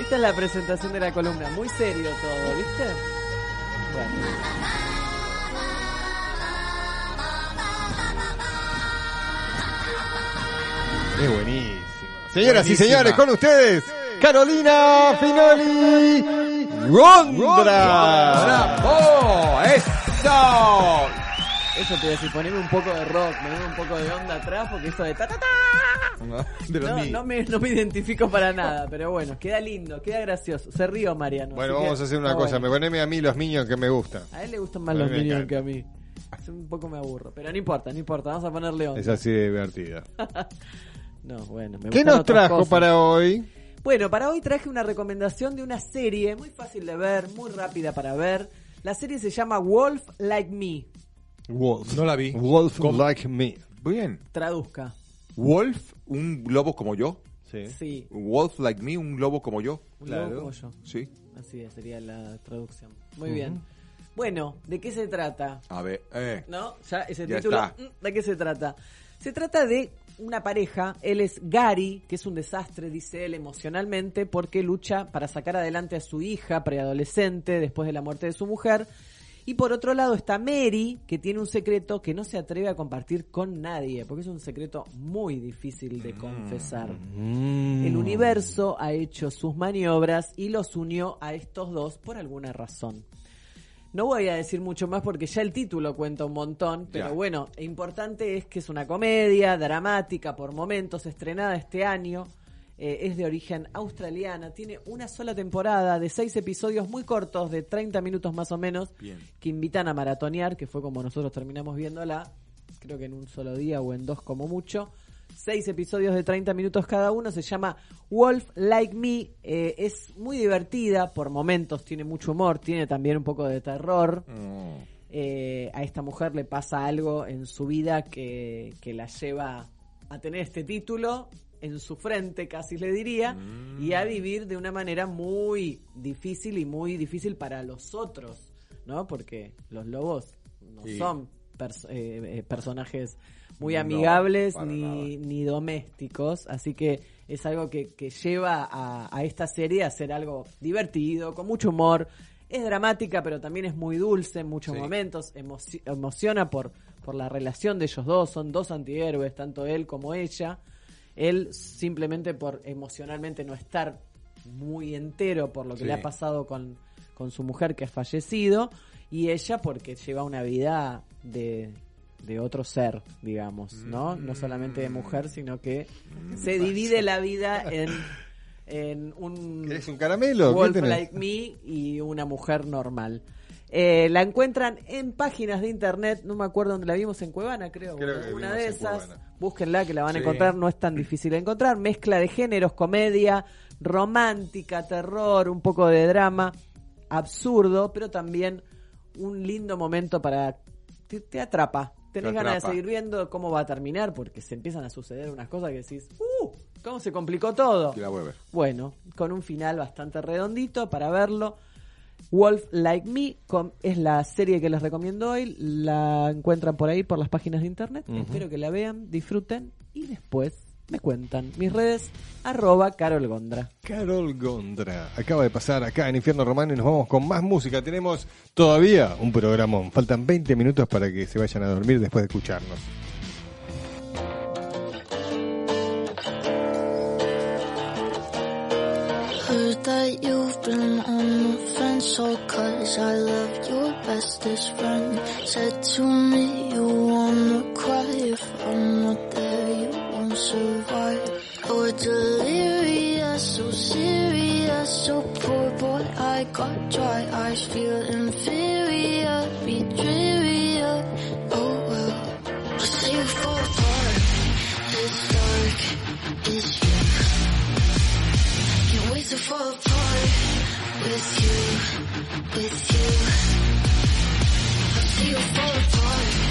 Esta es la presentación de la columna. Muy serio todo, ¿viste? Bueno. Es buenísimo. Señoras y Buenísima. señores, con ustedes, Carolina Finoli Gondra. ¡Bravo! ¡Eso! Eso te voy a decir, poneme un poco de rock, poneme un poco de onda atrás, porque eso de ta ta ta. De los No, no me, no me identifico para nada, pero bueno, queda lindo, queda gracioso. Se río Mariano. Bueno, que vamos a hacer una cosa. Me poneme a mí los niños que me gustan. A él le gustan más los Minions que a mí. Un poco me aburro, pero no importa, no importa, vamos a ponerle onda. Es así de divertida. No, bueno, me ¿Qué nos trajo cosas. para hoy? Bueno, para hoy traje una recomendación de una serie muy fácil de ver, muy rápida para ver. La serie se llama Wolf Like Me. Wolf. No la vi. Wolf ¿Cómo? Like Me. Bien. Traduzca. Wolf, un lobo como yo. Sí. Sí, Wolf like me, un lobo como yo. un Claro. lobo como yo. Sí. Así es, sería la traducción. Muy bien. Bueno, ¿de qué se trata? A ver, eh. ¿No? Ya ese Ya título. está. mm, ¿De qué se trata? Se trata de una pareja. Él es Gary, que es un desastre, dice él, emocionalmente, porque lucha para sacar adelante a su hija preadolescente después de la muerte de su mujer. Y por otro lado está Mary, que tiene un secreto que no se atreve a compartir con nadie, porque es un secreto muy difícil de confesar. Mm. El universo ha hecho sus maniobras y los unió a estos dos por alguna razón. No voy a decir mucho más porque ya el título cuenta un montón, pero Ya. bueno, importante es que es una comedia dramática por momentos, estrenada este año, eh, es de origen australiana, tiene una sola temporada de seis episodios muy cortos, de 30 minutos más o menos, Bien. que invitan a maratonear, que fue como nosotros terminamos viéndola, creo que en un solo día o en dos como mucho. Seis episodios de 30 minutos cada uno, se llama Wolf Like Me, eh, es muy divertida, por momentos tiene mucho humor, tiene también un poco de terror. Mm. Eh, a esta mujer le pasa algo en su vida que, que la lleva a tener este título en su frente, casi le diría, y a vivir de una manera muy difícil y muy difícil para los otros, ¿no? Porque los lobos no Sí. son pers- eh, eh, personajes muy amigables ni, ni domésticos, así que es algo que, que lleva a, a esta serie a ser algo divertido, con mucho humor. Es dramática, pero también es muy dulce en muchos Sí. momentos, emoci- emociona por, por la relación de ellos dos, son dos antihéroes, tanto él como ella. Él simplemente por emocionalmente no estar muy entero por lo que Sí. le ha pasado con, con su mujer que ha fallecido, y ella porque lleva una vida de, de otro ser, digamos, ¿no? No solamente de mujer, sino que se divide la vida en, en un ¿Querés un caramelo? ¿Qué Wolf? Like Me y una mujer normal. Eh, la encuentran en páginas de internet, no me acuerdo dónde la vimos, en Cuevana creo, Creo que una de esas. Búsquenla que la van a encontrar, no es tan difícil de encontrar. Mezcla de géneros, comedia, romántica, terror, un poco de drama, absurdo, pero también un lindo momento para... te, te atrapa. Tenés Te ganas de seguir viendo cómo va a terminar porque se empiezan a suceder unas cosas que decís, ¡uh! ¿Cómo se complicó todo? Y la vuelve. Bueno, con un final bastante redondito para verlo. Wolf Like Me com- es la serie que les recomiendo hoy. La encuentran por ahí, por las páginas de internet. Espero que la vean, disfruten y después me cuentan. Mis redes, arroba Carol Gondra. Carol Gondra acaba de pasar acá en Infierno Romano y nos vamos con más música. Tenemos todavía un programón. Faltan 20 minutos para que se vayan a dormir después de escucharnos. that you've been on the fence All oh, cause I love your bestest friend. Said to me you wanna cry If I'm not there you won't survive. Oh, delirious, so serious So poor boy I got dry eyes Feel inferior, be drearier. Oh well, I see you fall apart. It's dark, it's to fall a with you, with you. I see you fall apart.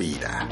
vida.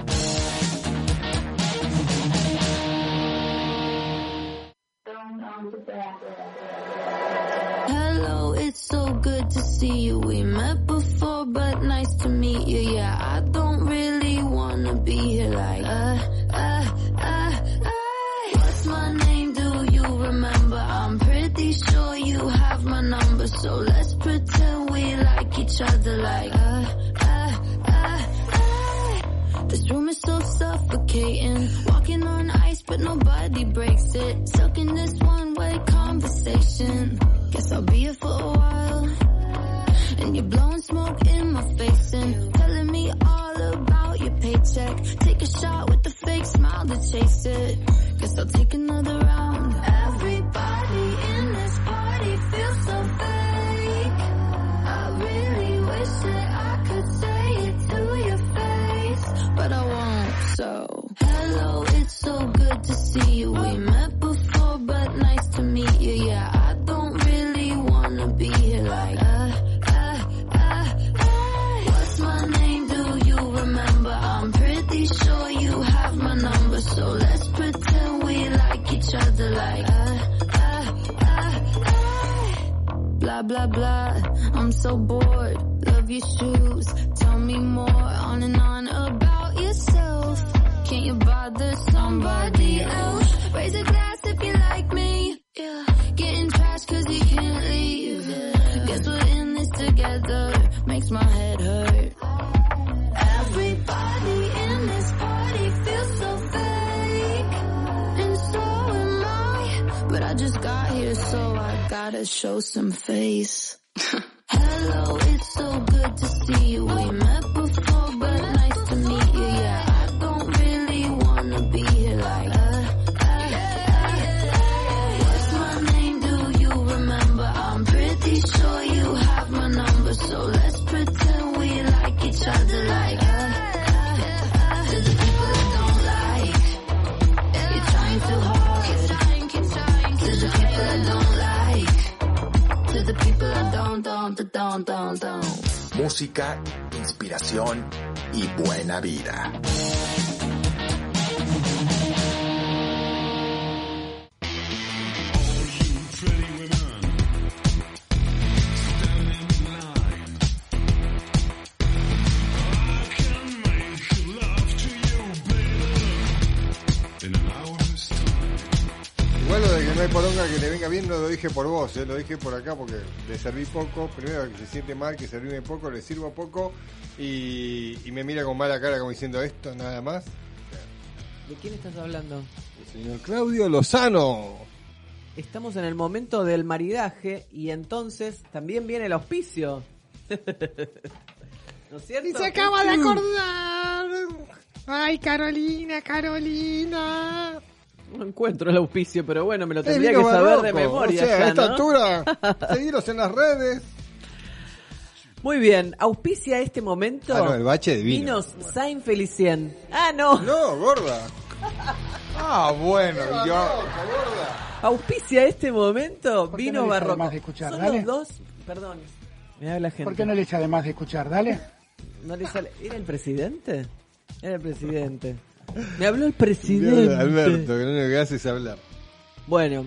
so I gotta show some face. Hello, it's so good to see you. música, inspiración y buena vida. Que bien no lo dije por vos, eh, lo dije por acá porque le serví poco. Primero que se siente mal, que servirme poco, le sirvo poco y, y me mira con mala cara como diciendo esto nada más. ¿De quién estás hablando? El señor Claudio Lozano. Estamos en el momento del maridaje y entonces también viene el auspicio. ¿No es cierto? Y se acaba de acordar. Ay, Carolina, Carolina. No encuentro el auspicio, pero bueno, me lo tendría que saber de memoria. O sea, ya, a esta ¿no? altura, seguiros en las redes. Muy bien, auspicia este momento. Ah, no, el bache de vino. Vinos Saint Felicien. Ah, no. No, gorda. Ah, bueno, yo. Auspicia este momento ¿Por qué vino no barroco. de escuchar? Son Dale. los dos. Perdón. Me habla gente. ¿Por qué no le echa además de escuchar? Dale. No le sale. ¿Era el presidente? Era el presidente. Me habló el presidente. Alberto, que lo único que hace es hablar. Bueno,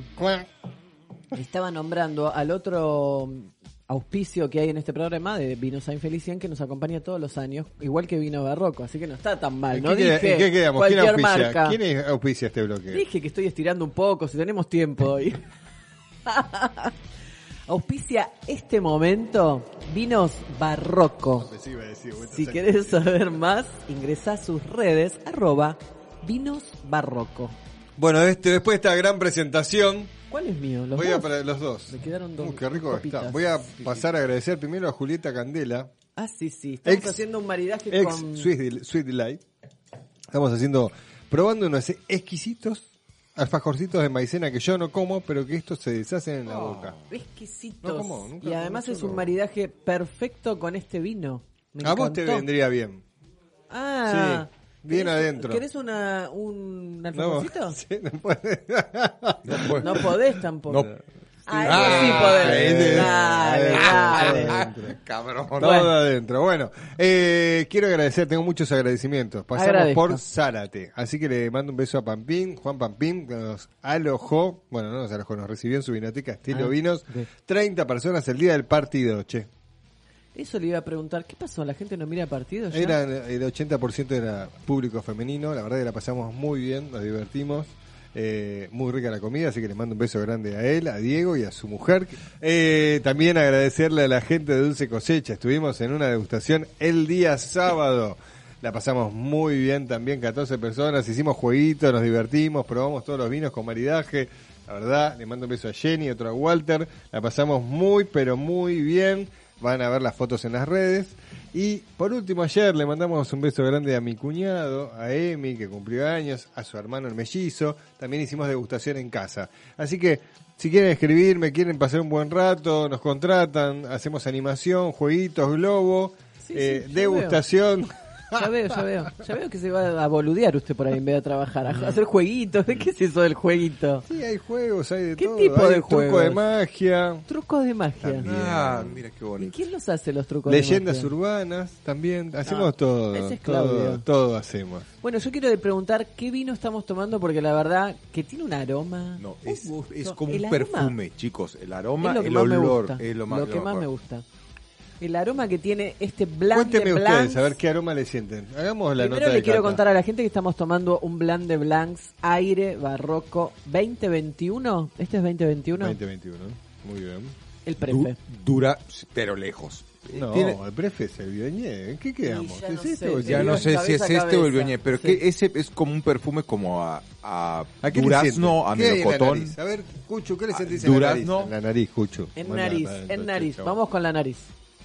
estaba nombrando al otro auspicio que hay en este programa de Vino Saint Felicien que nos acompaña todos los años, igual que Vino Barroco, así que no está tan mal. ¿En No qué, dije en qué quedamos? ¿Quién auspicia? marca. ¿Quién es- auspicia este bloque? Dije que estoy estirando un poco, si tenemos tiempo hoy. Auspicia este momento Vinos Barroco. Si querés saber más, ingresá a sus redes arroba Vinos Barroco. Bueno, este, después de esta gran presentación, ¿Cuál es mío? ¿Los voy a dos? para los dos. Me quedaron dos Uh, qué rico copitas. está. Voy a pasar a agradecer primero a Julieta Candela, Ah, sí, sí. Estamos Ex- haciendo un maridaje ex con... Sweet Delight. Estamos haciendo, probando unos exquisitos alfajorcitos de maicena que yo no como, pero que estos se deshacen en la boca. exquisitos. No como, nunca y además es un maridaje perfecto con este vino. Me a vos te vendría bien. Ah, Sí, bien ¿querés- adentro. ¿Querés una, un No, alfajorcito? sí, no puede. No podés tampoco. No. Ah, Ah, sí podés. Dale, Ah, dale. Cabrón. Todo Bueno. adentro. Bueno, eh, quiero agradecer, tengo muchos agradecimientos. Pasamos Agradezco. por Zárate. Así que le mando un beso a Pampín, Juan Pampín, que nos alojó, bueno, no nos alojó, nos recibió en su vinoteca estilo Ah, vinos. ok. 30 personas el día del partido, che. Eso le iba a preguntar. ¿Qué pasó? ¿La gente no mira partidos? Era el 80% era público femenino, la verdad que la pasamos muy bien, nos divertimos. Eh, muy rica la comida, así que le mando un beso grande a él, a Diego y a su mujer. Eh, también agradecerle a la gente de Dulce Cosecha. Estuvimos en una degustación el día sábado. La pasamos muy bien también, 14 personas. Hicimos jueguitos, nos divertimos, probamos todos los vinos con maridaje. La verdad, le mando un beso a Jenny, otro a Walter. La pasamos muy, pero muy bien. Van a ver las fotos en las redes. Y por último, ayer le mandamos un beso grande a mi cuñado, a Emi, que cumplió años, a su hermano el mellizo. También hicimos degustación en casa. Así que, si quieren escribirme, quieren pasar un buen rato, nos contratan, hacemos animación, jueguitos, globo, Sí, eh, sí, degustación. Ya veo, ya veo. Ya veo que se va a boludear usted por ahí en vez de trabajar, a hacer jueguitos. ¿De qué es eso del jueguito? Sí, hay juegos, hay de ¿Qué todo. tipo hay de truco juegos? de magia, Trucos de magia. Ah, mira qué ¿Y bonito. quién los hace los trucos de leyendas magia? urbanas, también. Hacemos Ah, todo, ese es todo, Claudio. todo hacemos. Bueno, yo quiero preguntar qué vino estamos tomando porque la verdad que tiene un aroma. No, es, es como un aroma perfume, chicos. El aroma, es lo que el más me olor, gusta. es lo más, que más me gusta. El aroma que tiene este blanc Cuénteme de ustedes, blancs. a ver qué aroma le sienten. Hagamos la Primero nota le de quiero cata. contar a la gente que estamos tomando un blanc de blancs aire barroco 2021. ¿Este es 2021? 2021, muy bien. El prefe. Du- dura, pero lejos. No, Tiene- el prefe es el Viognier. ¿En qué quedamos? ya ¿Es no este sé, ya no sé si es este o el. Viognier, pero Sí. que ese es como un perfume como a, a ¿A le durazno, a melocotón. nariz? A ver, Cuchu, ¿qué le Ah, sentís en la nariz? En la nariz, Cuchu. En nariz, en nariz. Vamos con la nariz.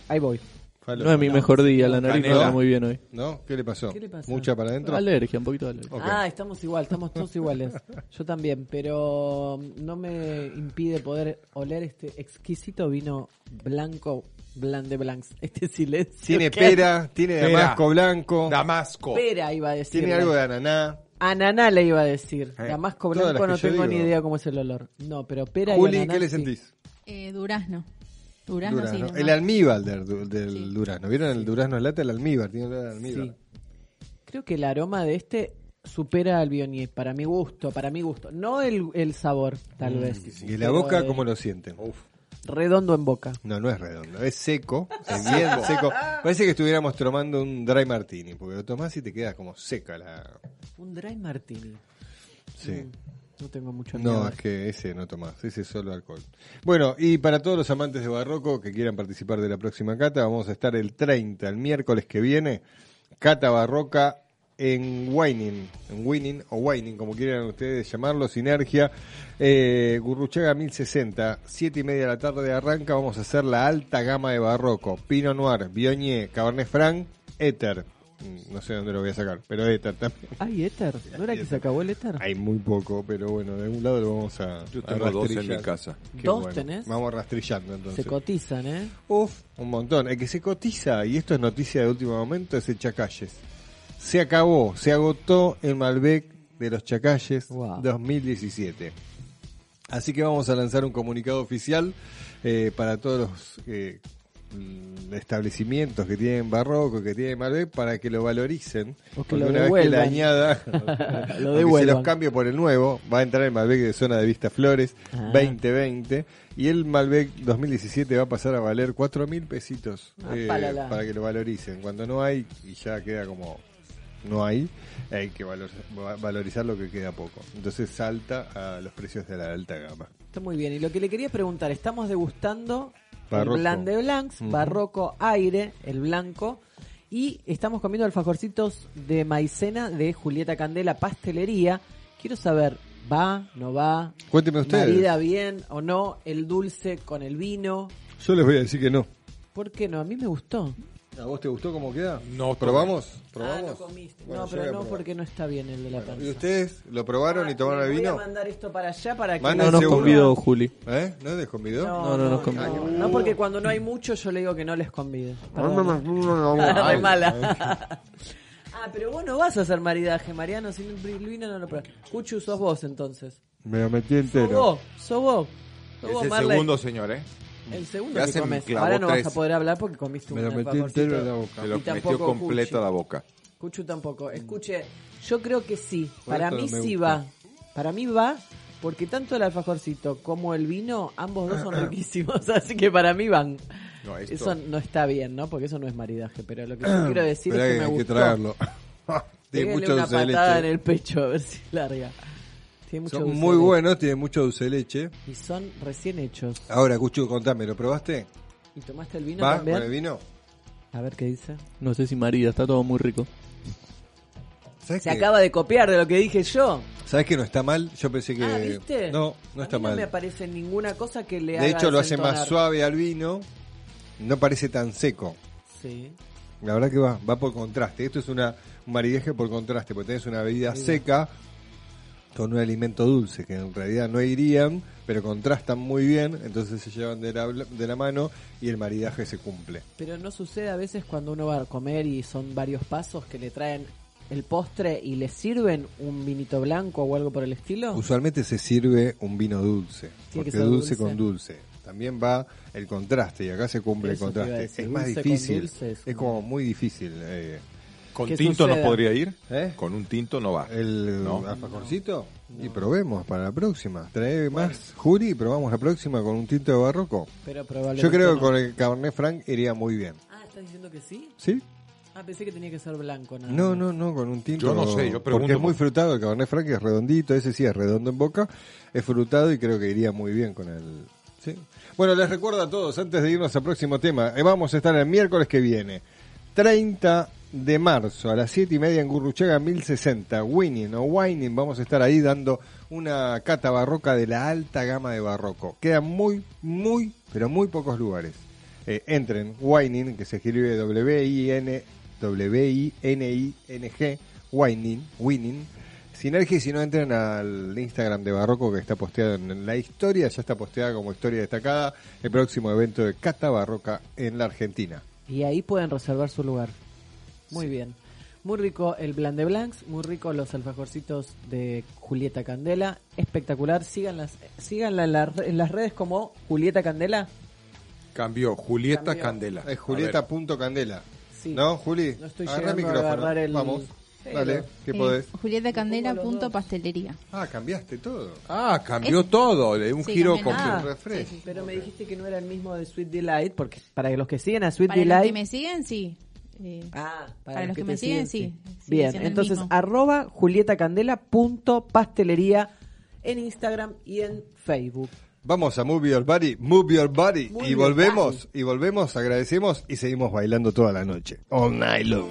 Ahí voy. Falo. No es mi mejor día, la nariz no Canela. está muy bien hoy. ¿No? ¿Qué le pasó? ¿Qué le pasó? ¿Mucha para adentro? Alergia, un poquito de alergia. Ok. Ah, estamos igual, estamos todos iguales. Yo también, pero no me impide poder oler este exquisito vino blanco, blanc de blancs. Este silencio. Tiene que- pera, tiene Pera. damasco blanco, Damasco. Pera iba a decir. tiene algo de ananá. Ananá le iba a decir. Eh, Damasco todas las blanco no yo tengo ni idea cómo es el olor. No, pero pera y Juli, ananá ¿qué le sí. sentís? Eh, durazno. Durazno, sí. El almíbar del, del durazno. ¿Vieron el durazno lata? El almíbar, tiene olor a almíbar. Sí. Creo que el aroma de este supera al Bionier, para mi gusto, para mi gusto. No el, el sabor, tal Mm, vez. ¿Y la boca cómo lo sienten? Redondo en boca. No, no es redondo, es seco, es bien seco. Parece que estuviéramos tomando un dry martini, porque lo tomás y te queda como seca la... Un dry martini. Sí. Mm, no tengo mucho No, miedo. es que ese no tomás, ese es solo alcohol. Bueno, y para todos los amantes de Barroco que quieran participar de la próxima cata, vamos a estar el 30, el miércoles que viene, cata barroca en Wining, en Winning o Wining, como quieran ustedes llamarlo, Sinergia, eh, Gurruchaga 1060, 7 y media de la tarde arranca, vamos a hacer la alta gama de Barroco, Pinot Noir, Bionier, Cabernet Franc, Éter, no sé dónde lo voy a sacar, pero Éter también. ¿Hay éter? ¿No era que se acabó el éter? Hay muy poco, pero bueno, de algún lado lo vamos a. Yo a tengo dos en mi casa. Qué ¿Dos tenés? Vamos rastrillando entonces. Se cotizan, ¿eh? Uf, un montón. El que se cotiza, y esto es noticia de último momento, es el Chacalles. Se acabó, se agotó el Malbec de los Chacalles 2017. Así que vamos a lanzar un comunicado oficial eh, para todos los eh, mm, establecimientos que tienen barroco, que tienen Malbec, para que lo valoricen. O que Porque lo una vez que le añada, Lo se los cambie por el nuevo, va a entrar el Malbec de zona de Vista Flores Ah. 2020 y el Malbec 2017 va a pasar a valer cuatro mil pesitos Ah, eh, para que lo valoricen. Cuando no hay y ya queda como no hay, hay que valor- va- valorizar lo que queda poco. Entonces salta a los precios de la alta gama. Está muy bien. Y lo que le quería preguntar, estamos degustando Barroco. el Blanc de Blancs. Barroco Aire, el blanco, y estamos comiendo alfajorcitos de maicena de Julieta Candela Pastelería. Quiero saber, ¿va, no va? Cuénteme ustedes. ¿Marida bien o no? ¿El dulce con el vino? Yo les voy a decir que no. ¿Por qué no? A mí me gustó. ¿A vos te gustó cómo queda? No, ¿Probamos? Ah, ¿Probamos? no comiste. Bueno, no, pero no porque no está bien el de la panza. ¿Y ustedes lo probaron y tomaron el Voy a vino? mandar esto para allá para que... Manden No nos convidó Juli. ¿Eh? ¿No les convidó? No, no nos convidó. No, no, porque cuando no hay mucho yo le digo que no les convide. No, no, no, no, no, no. Re Ay, mala. ah, pero vos no vas a hacer maridaje, Mariano, sin el vino no lo pruebas. Cuchu, sos vos entonces. Me lo metí Sos entero. vos, sos vos. Sos Es vos, el Marley. segundo, señor, ¿eh? El segundo Ya que se me comes. clavó Ahora no vas a poder hablar porque comiste Me un lo metí entero en la boca. Se lo Y metió completo a la boca. Cuchu tampoco. Escuche, yo creo que sí. Para mí me sí va. Para mí va porque tanto el alfajorcito como el vino, ambos dos son riquísimos. Así que para mí van. No, esto- Eso no está bien, ¿no? Porque eso no es maridaje. Pero lo que yo quiero decir es que, que me hay que traerlo. Tiene mucho una patada leche. en el pecho a ver si larga. Tiene mucho Son dulce muy buenos, tienen mucho dulce de leche. Y son recién hechos. Ahora, Cuchu, contame, ¿lo probaste? ¿Y tomaste el vino ¿Va también? con el vino? A ver qué dice. No sé si María, está todo muy rico. ¿Sabes Se que, acaba de copiar de lo que dije yo. ¿Sabes que no está mal? Yo pensé que... Ah, ¿viste? No, no A está mí no mal. me aparece ninguna cosa que le haga De hecho, lo hace más suave al vino. No parece tan seco. Sí. La verdad que va, va por contraste. Esto es una, un maridaje por contraste, porque tenés una bebida seca con un alimento dulce, que en realidad no irían, pero contrastan muy bien, entonces se llevan de la, de la mano y el maridaje se cumple. Pero no sucede a veces cuando uno va a comer y son varios pasos que le traen el postre y le sirven un vinito blanco o algo por el estilo. Usualmente se sirve un vino dulce, porque dulce, dulce. con dulce. También va el contraste y acá se cumple Eso el contraste. Es más difícil, es como muy difícil. eh. ¿Con ¿Qué tinto no suceda? podría ir? ¿Eh? Con un tinto no va. ¿El No. alfajorcito? Y probemos para la próxima. Trae más Juri y probamos la próxima con un tinto de barroco. Pero probablemente Yo creo que no. con el Cabernet Franc iría muy bien. Ah, ¿estás diciendo que sí? ¿Sí? Ah, pensé que tenía que ser blanco. Nada No, no, no, con un tinto. Yo no sé, yo pregunto Porque es muy por- frutado. El Cabernet Franc es redondito. Ese sí es redondo en boca. Es frutado y creo que iría muy bien con el. ¿sí? Bueno, les recuerdo a todos, antes de irnos al próximo tema, eh, vamos a estar el miércoles que viene, 30 de marzo, a las 7 y media en Gurruchaga 1060, Winning o Wining. Vamos a estar ahí dando una cata barroca de la alta gama de barroco. Quedan muy, muy, pero muy pocos lugares. Eh, entren, Wining, que se escribe W-I-N, W-I-N-I-N-G, Wining, Winning. Sinergia, si no entren al Instagram de Barroco que está posteado en la historia, ya está posteada como historia destacada el próximo evento de Cata Barroca en la Argentina. Y ahí pueden reservar su lugar. Muy bien. Muy rico el blanc de blancs, muy rico los alfajorcitos de Julieta Candela. Espectacular. Síganlas, síganla en, la, en las redes como Julieta Candela. Cambió, Julieta Cambió. Candela. Es Julieta.candela. Sí. ¿No, Juli? No estoy Agarra el micrófono. A agarrar. Vamos. Dale, ¿qué eh, podés? julietacandela.pastelería. Ah, cambiaste todo. Ah, cambió todo, le un giro con ah, refresco. Pero me dijiste que no era el mismo de Sweet Delight, porque para los que siguen a Sweet para Delight. Para los que me siguen, sí. Eh, ah, para, los que, me siguen, sí. Bien, entonces arroba julietacandela.pastelería en Instagram y en Facebook. Vamos a Move Your Body, Move Your Body y volvemos, body. y volvemos, agradecemos y seguimos bailando toda la noche. All night long.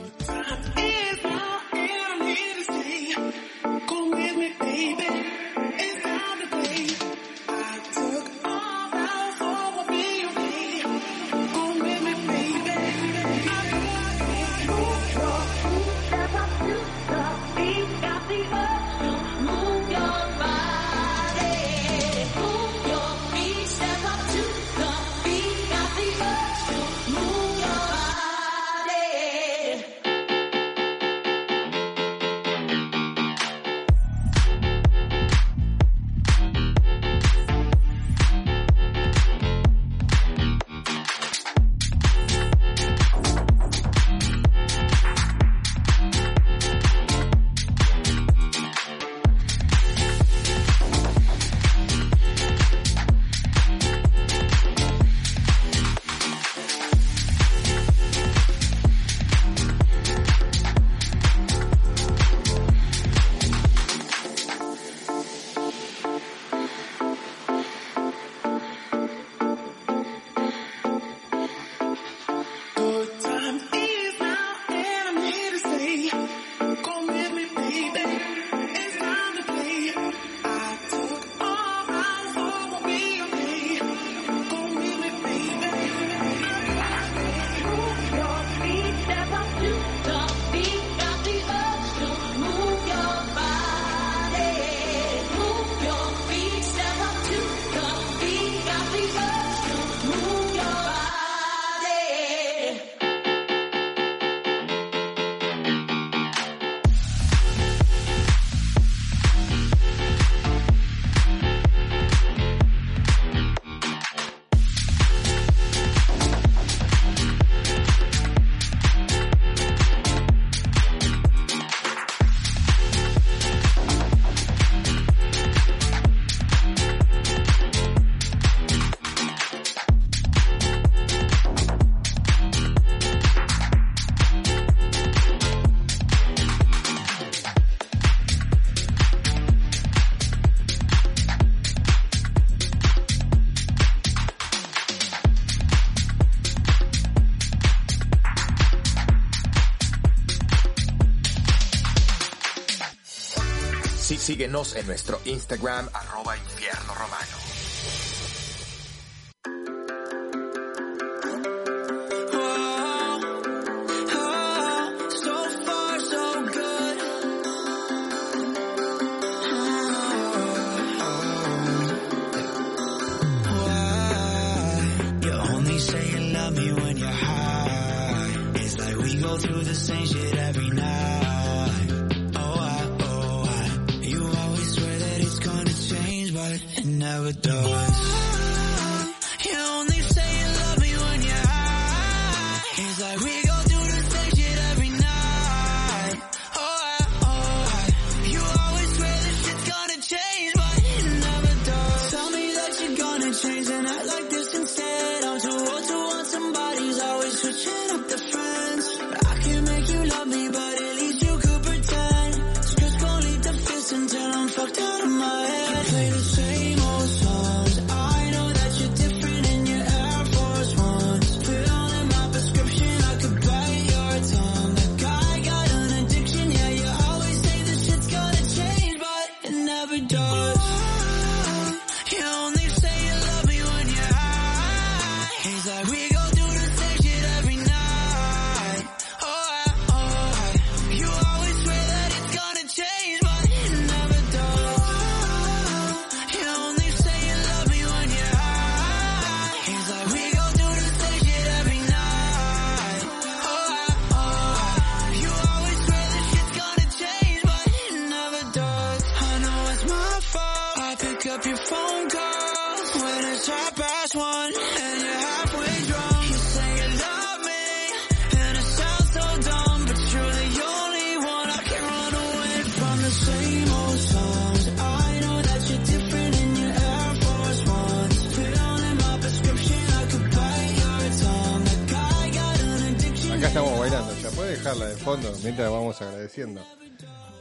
En nuestro Instagram,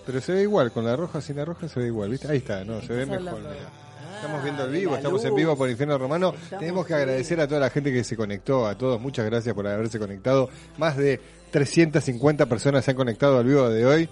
Pero se ve igual, con la roja, sin la roja se ve igual, ¿viste? Ahí está, no, se ve mejor. Estamos viendo el de vivo, estamos en vivo por Infierno Romano. Estamos Tenemos que bien. agradecer a toda la gente que se conectó, a todos, muchas gracias por haberse conectado. Más de 350 personas se han conectado al vivo de hoy.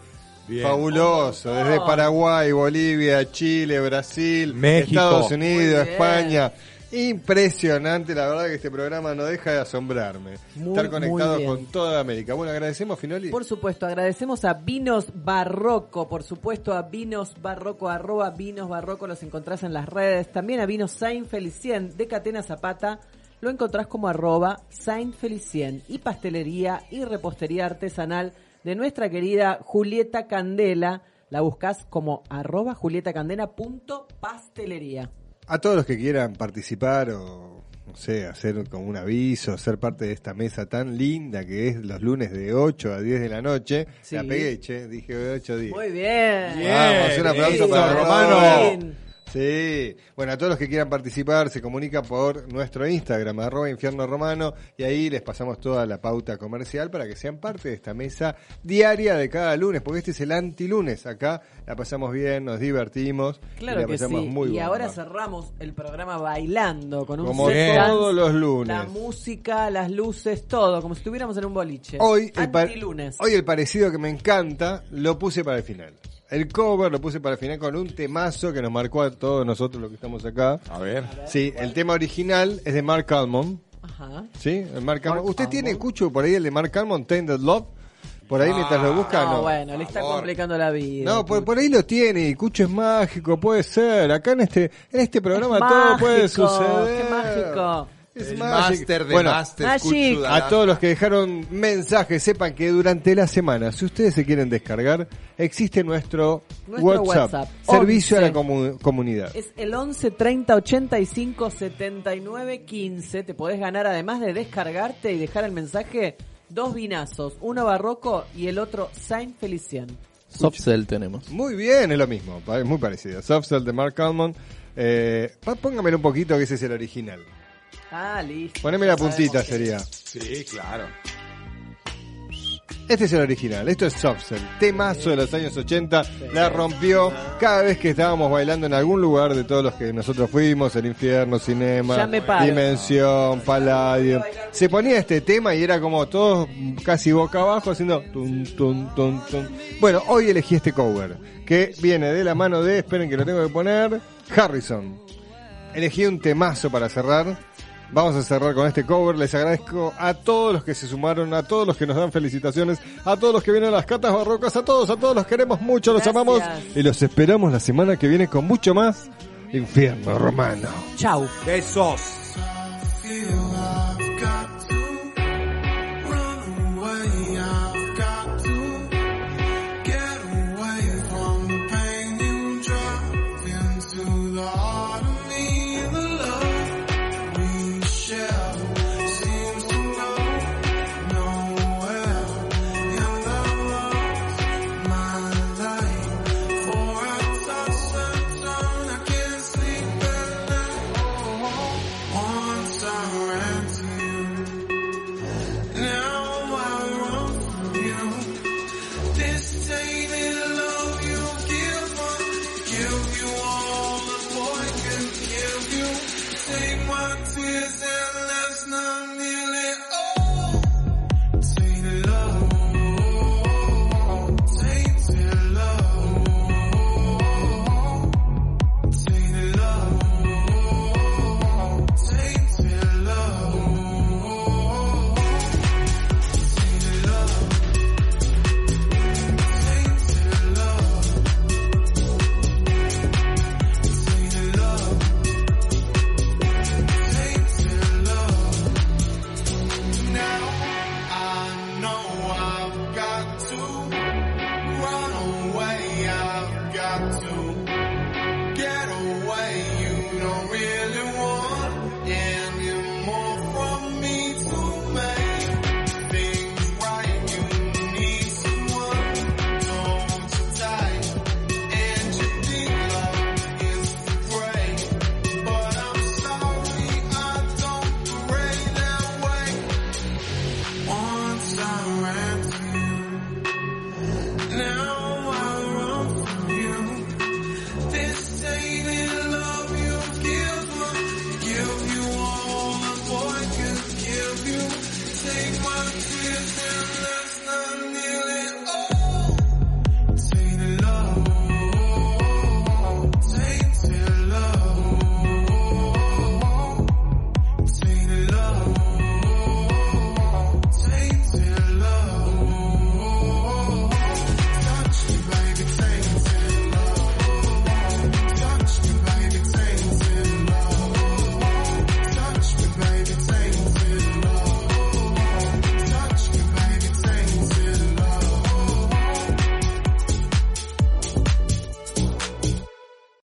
Bien. Fabuloso, desde Paraguay, Bolivia, Chile, Brasil, México. Estados Unidos. España. Impresionante, la verdad que este programa no deja de asombrarme. Muy, Estar conectado con toda América. Bueno, agradecemos, Finoli. Por supuesto, agradecemos a Vinos Barroco, por supuesto a Vinos Barroco, arroba Vinos Barroco, los encontrás en las redes. También a Vinos Saint Felicien de Catena Zapata, lo encontrás como arroba Saint Felicien. Y pastelería y repostería artesanal de nuestra querida Julieta Candela. La buscas como arroba Julieta Candela punto pastelería. A todos los que quieran participar o, no sé, hacer como un aviso, ser parte de esta mesa tan linda que es los lunes de 8 a 10 de la noche. Sí. La pegué, che, dije de 8 a 10. Muy bien. Vamos, un aplauso para Romano. Sí, bueno, a todos los que quieran participar se comunica por nuestro Instagram, arroba infierno romano, y ahí les pasamos toda la pauta comercial para que sean parte de esta mesa diaria de cada lunes, porque este es el antilunes. Acá la pasamos bien, nos divertimos, y Claro la que sí. pasamos muy y bomba. ahora cerramos el programa bailando con un Como set todos los lunes. La música, las luces, todo, como si estuviéramos en un boliche. Hoy el, Antilunes. hoy el parecido que me encanta lo puse para el final. El cover lo puse para el final con un temazo que nos marcó a todos nosotros los que estamos acá. A ver. Sí, el tema original es de Mark Almond. Ajá. Sí, el Mark Almond. ¿Usted tiene, Almond. Cucho, por ahí el de Mark Almond, Tainted Love? Por ahí mientras lo busca, No, no. bueno, le está Favor. complicando la vida. No, por, por ahí lo tiene y Cucho es mágico, puede ser. Acá en este en este programa Es todo puede suceder. Qué mágico. Es El máster de Bueno, máster. Cucho A todos los que dejaron mensajes, sepan que durante la semana, si ustedes se quieren descargar, existe nuestro, Nuestro WhatsApp, WhatsApp, servicio a la 11. comu- comunidad. Es el 11 30 85 79 15. Te podés ganar, además de descargarte y dejar el mensaje, dos vinazos. Uno barroco y el otro Saint Felicien. Soft Cell tenemos. Muy bien, es lo mismo, es muy parecido. Softcell de Mark Almond. Eh, póngamelo un poquito que ese es el original. Ah, listo. Poneme la puntita sería. Sí, claro. Este es el original, esto es Softcell, temazo de los años 80, la rompió cada vez que estábamos bailando en algún lugar de todos los que nosotros fuimos, el infierno, cinema, Ya me paro. dimensión, palladium. Se ponía este tema y era como todos casi boca abajo haciendo tun, tun, tun, tun. Bueno, hoy elegí este cover, que viene de la mano de, esperen que lo tengo que poner, Harrison. Elegí un temazo para cerrar. Vamos a cerrar con este cover. Les agradezco a todos los que se sumaron, a todos los que nos dan felicitaciones, a todos los que vienen a las catas barrocas, a todos, a todos los queremos mucho, los Gracias. amamos y los esperamos la semana que viene con mucho más Infierno Romano. Chau. Besos.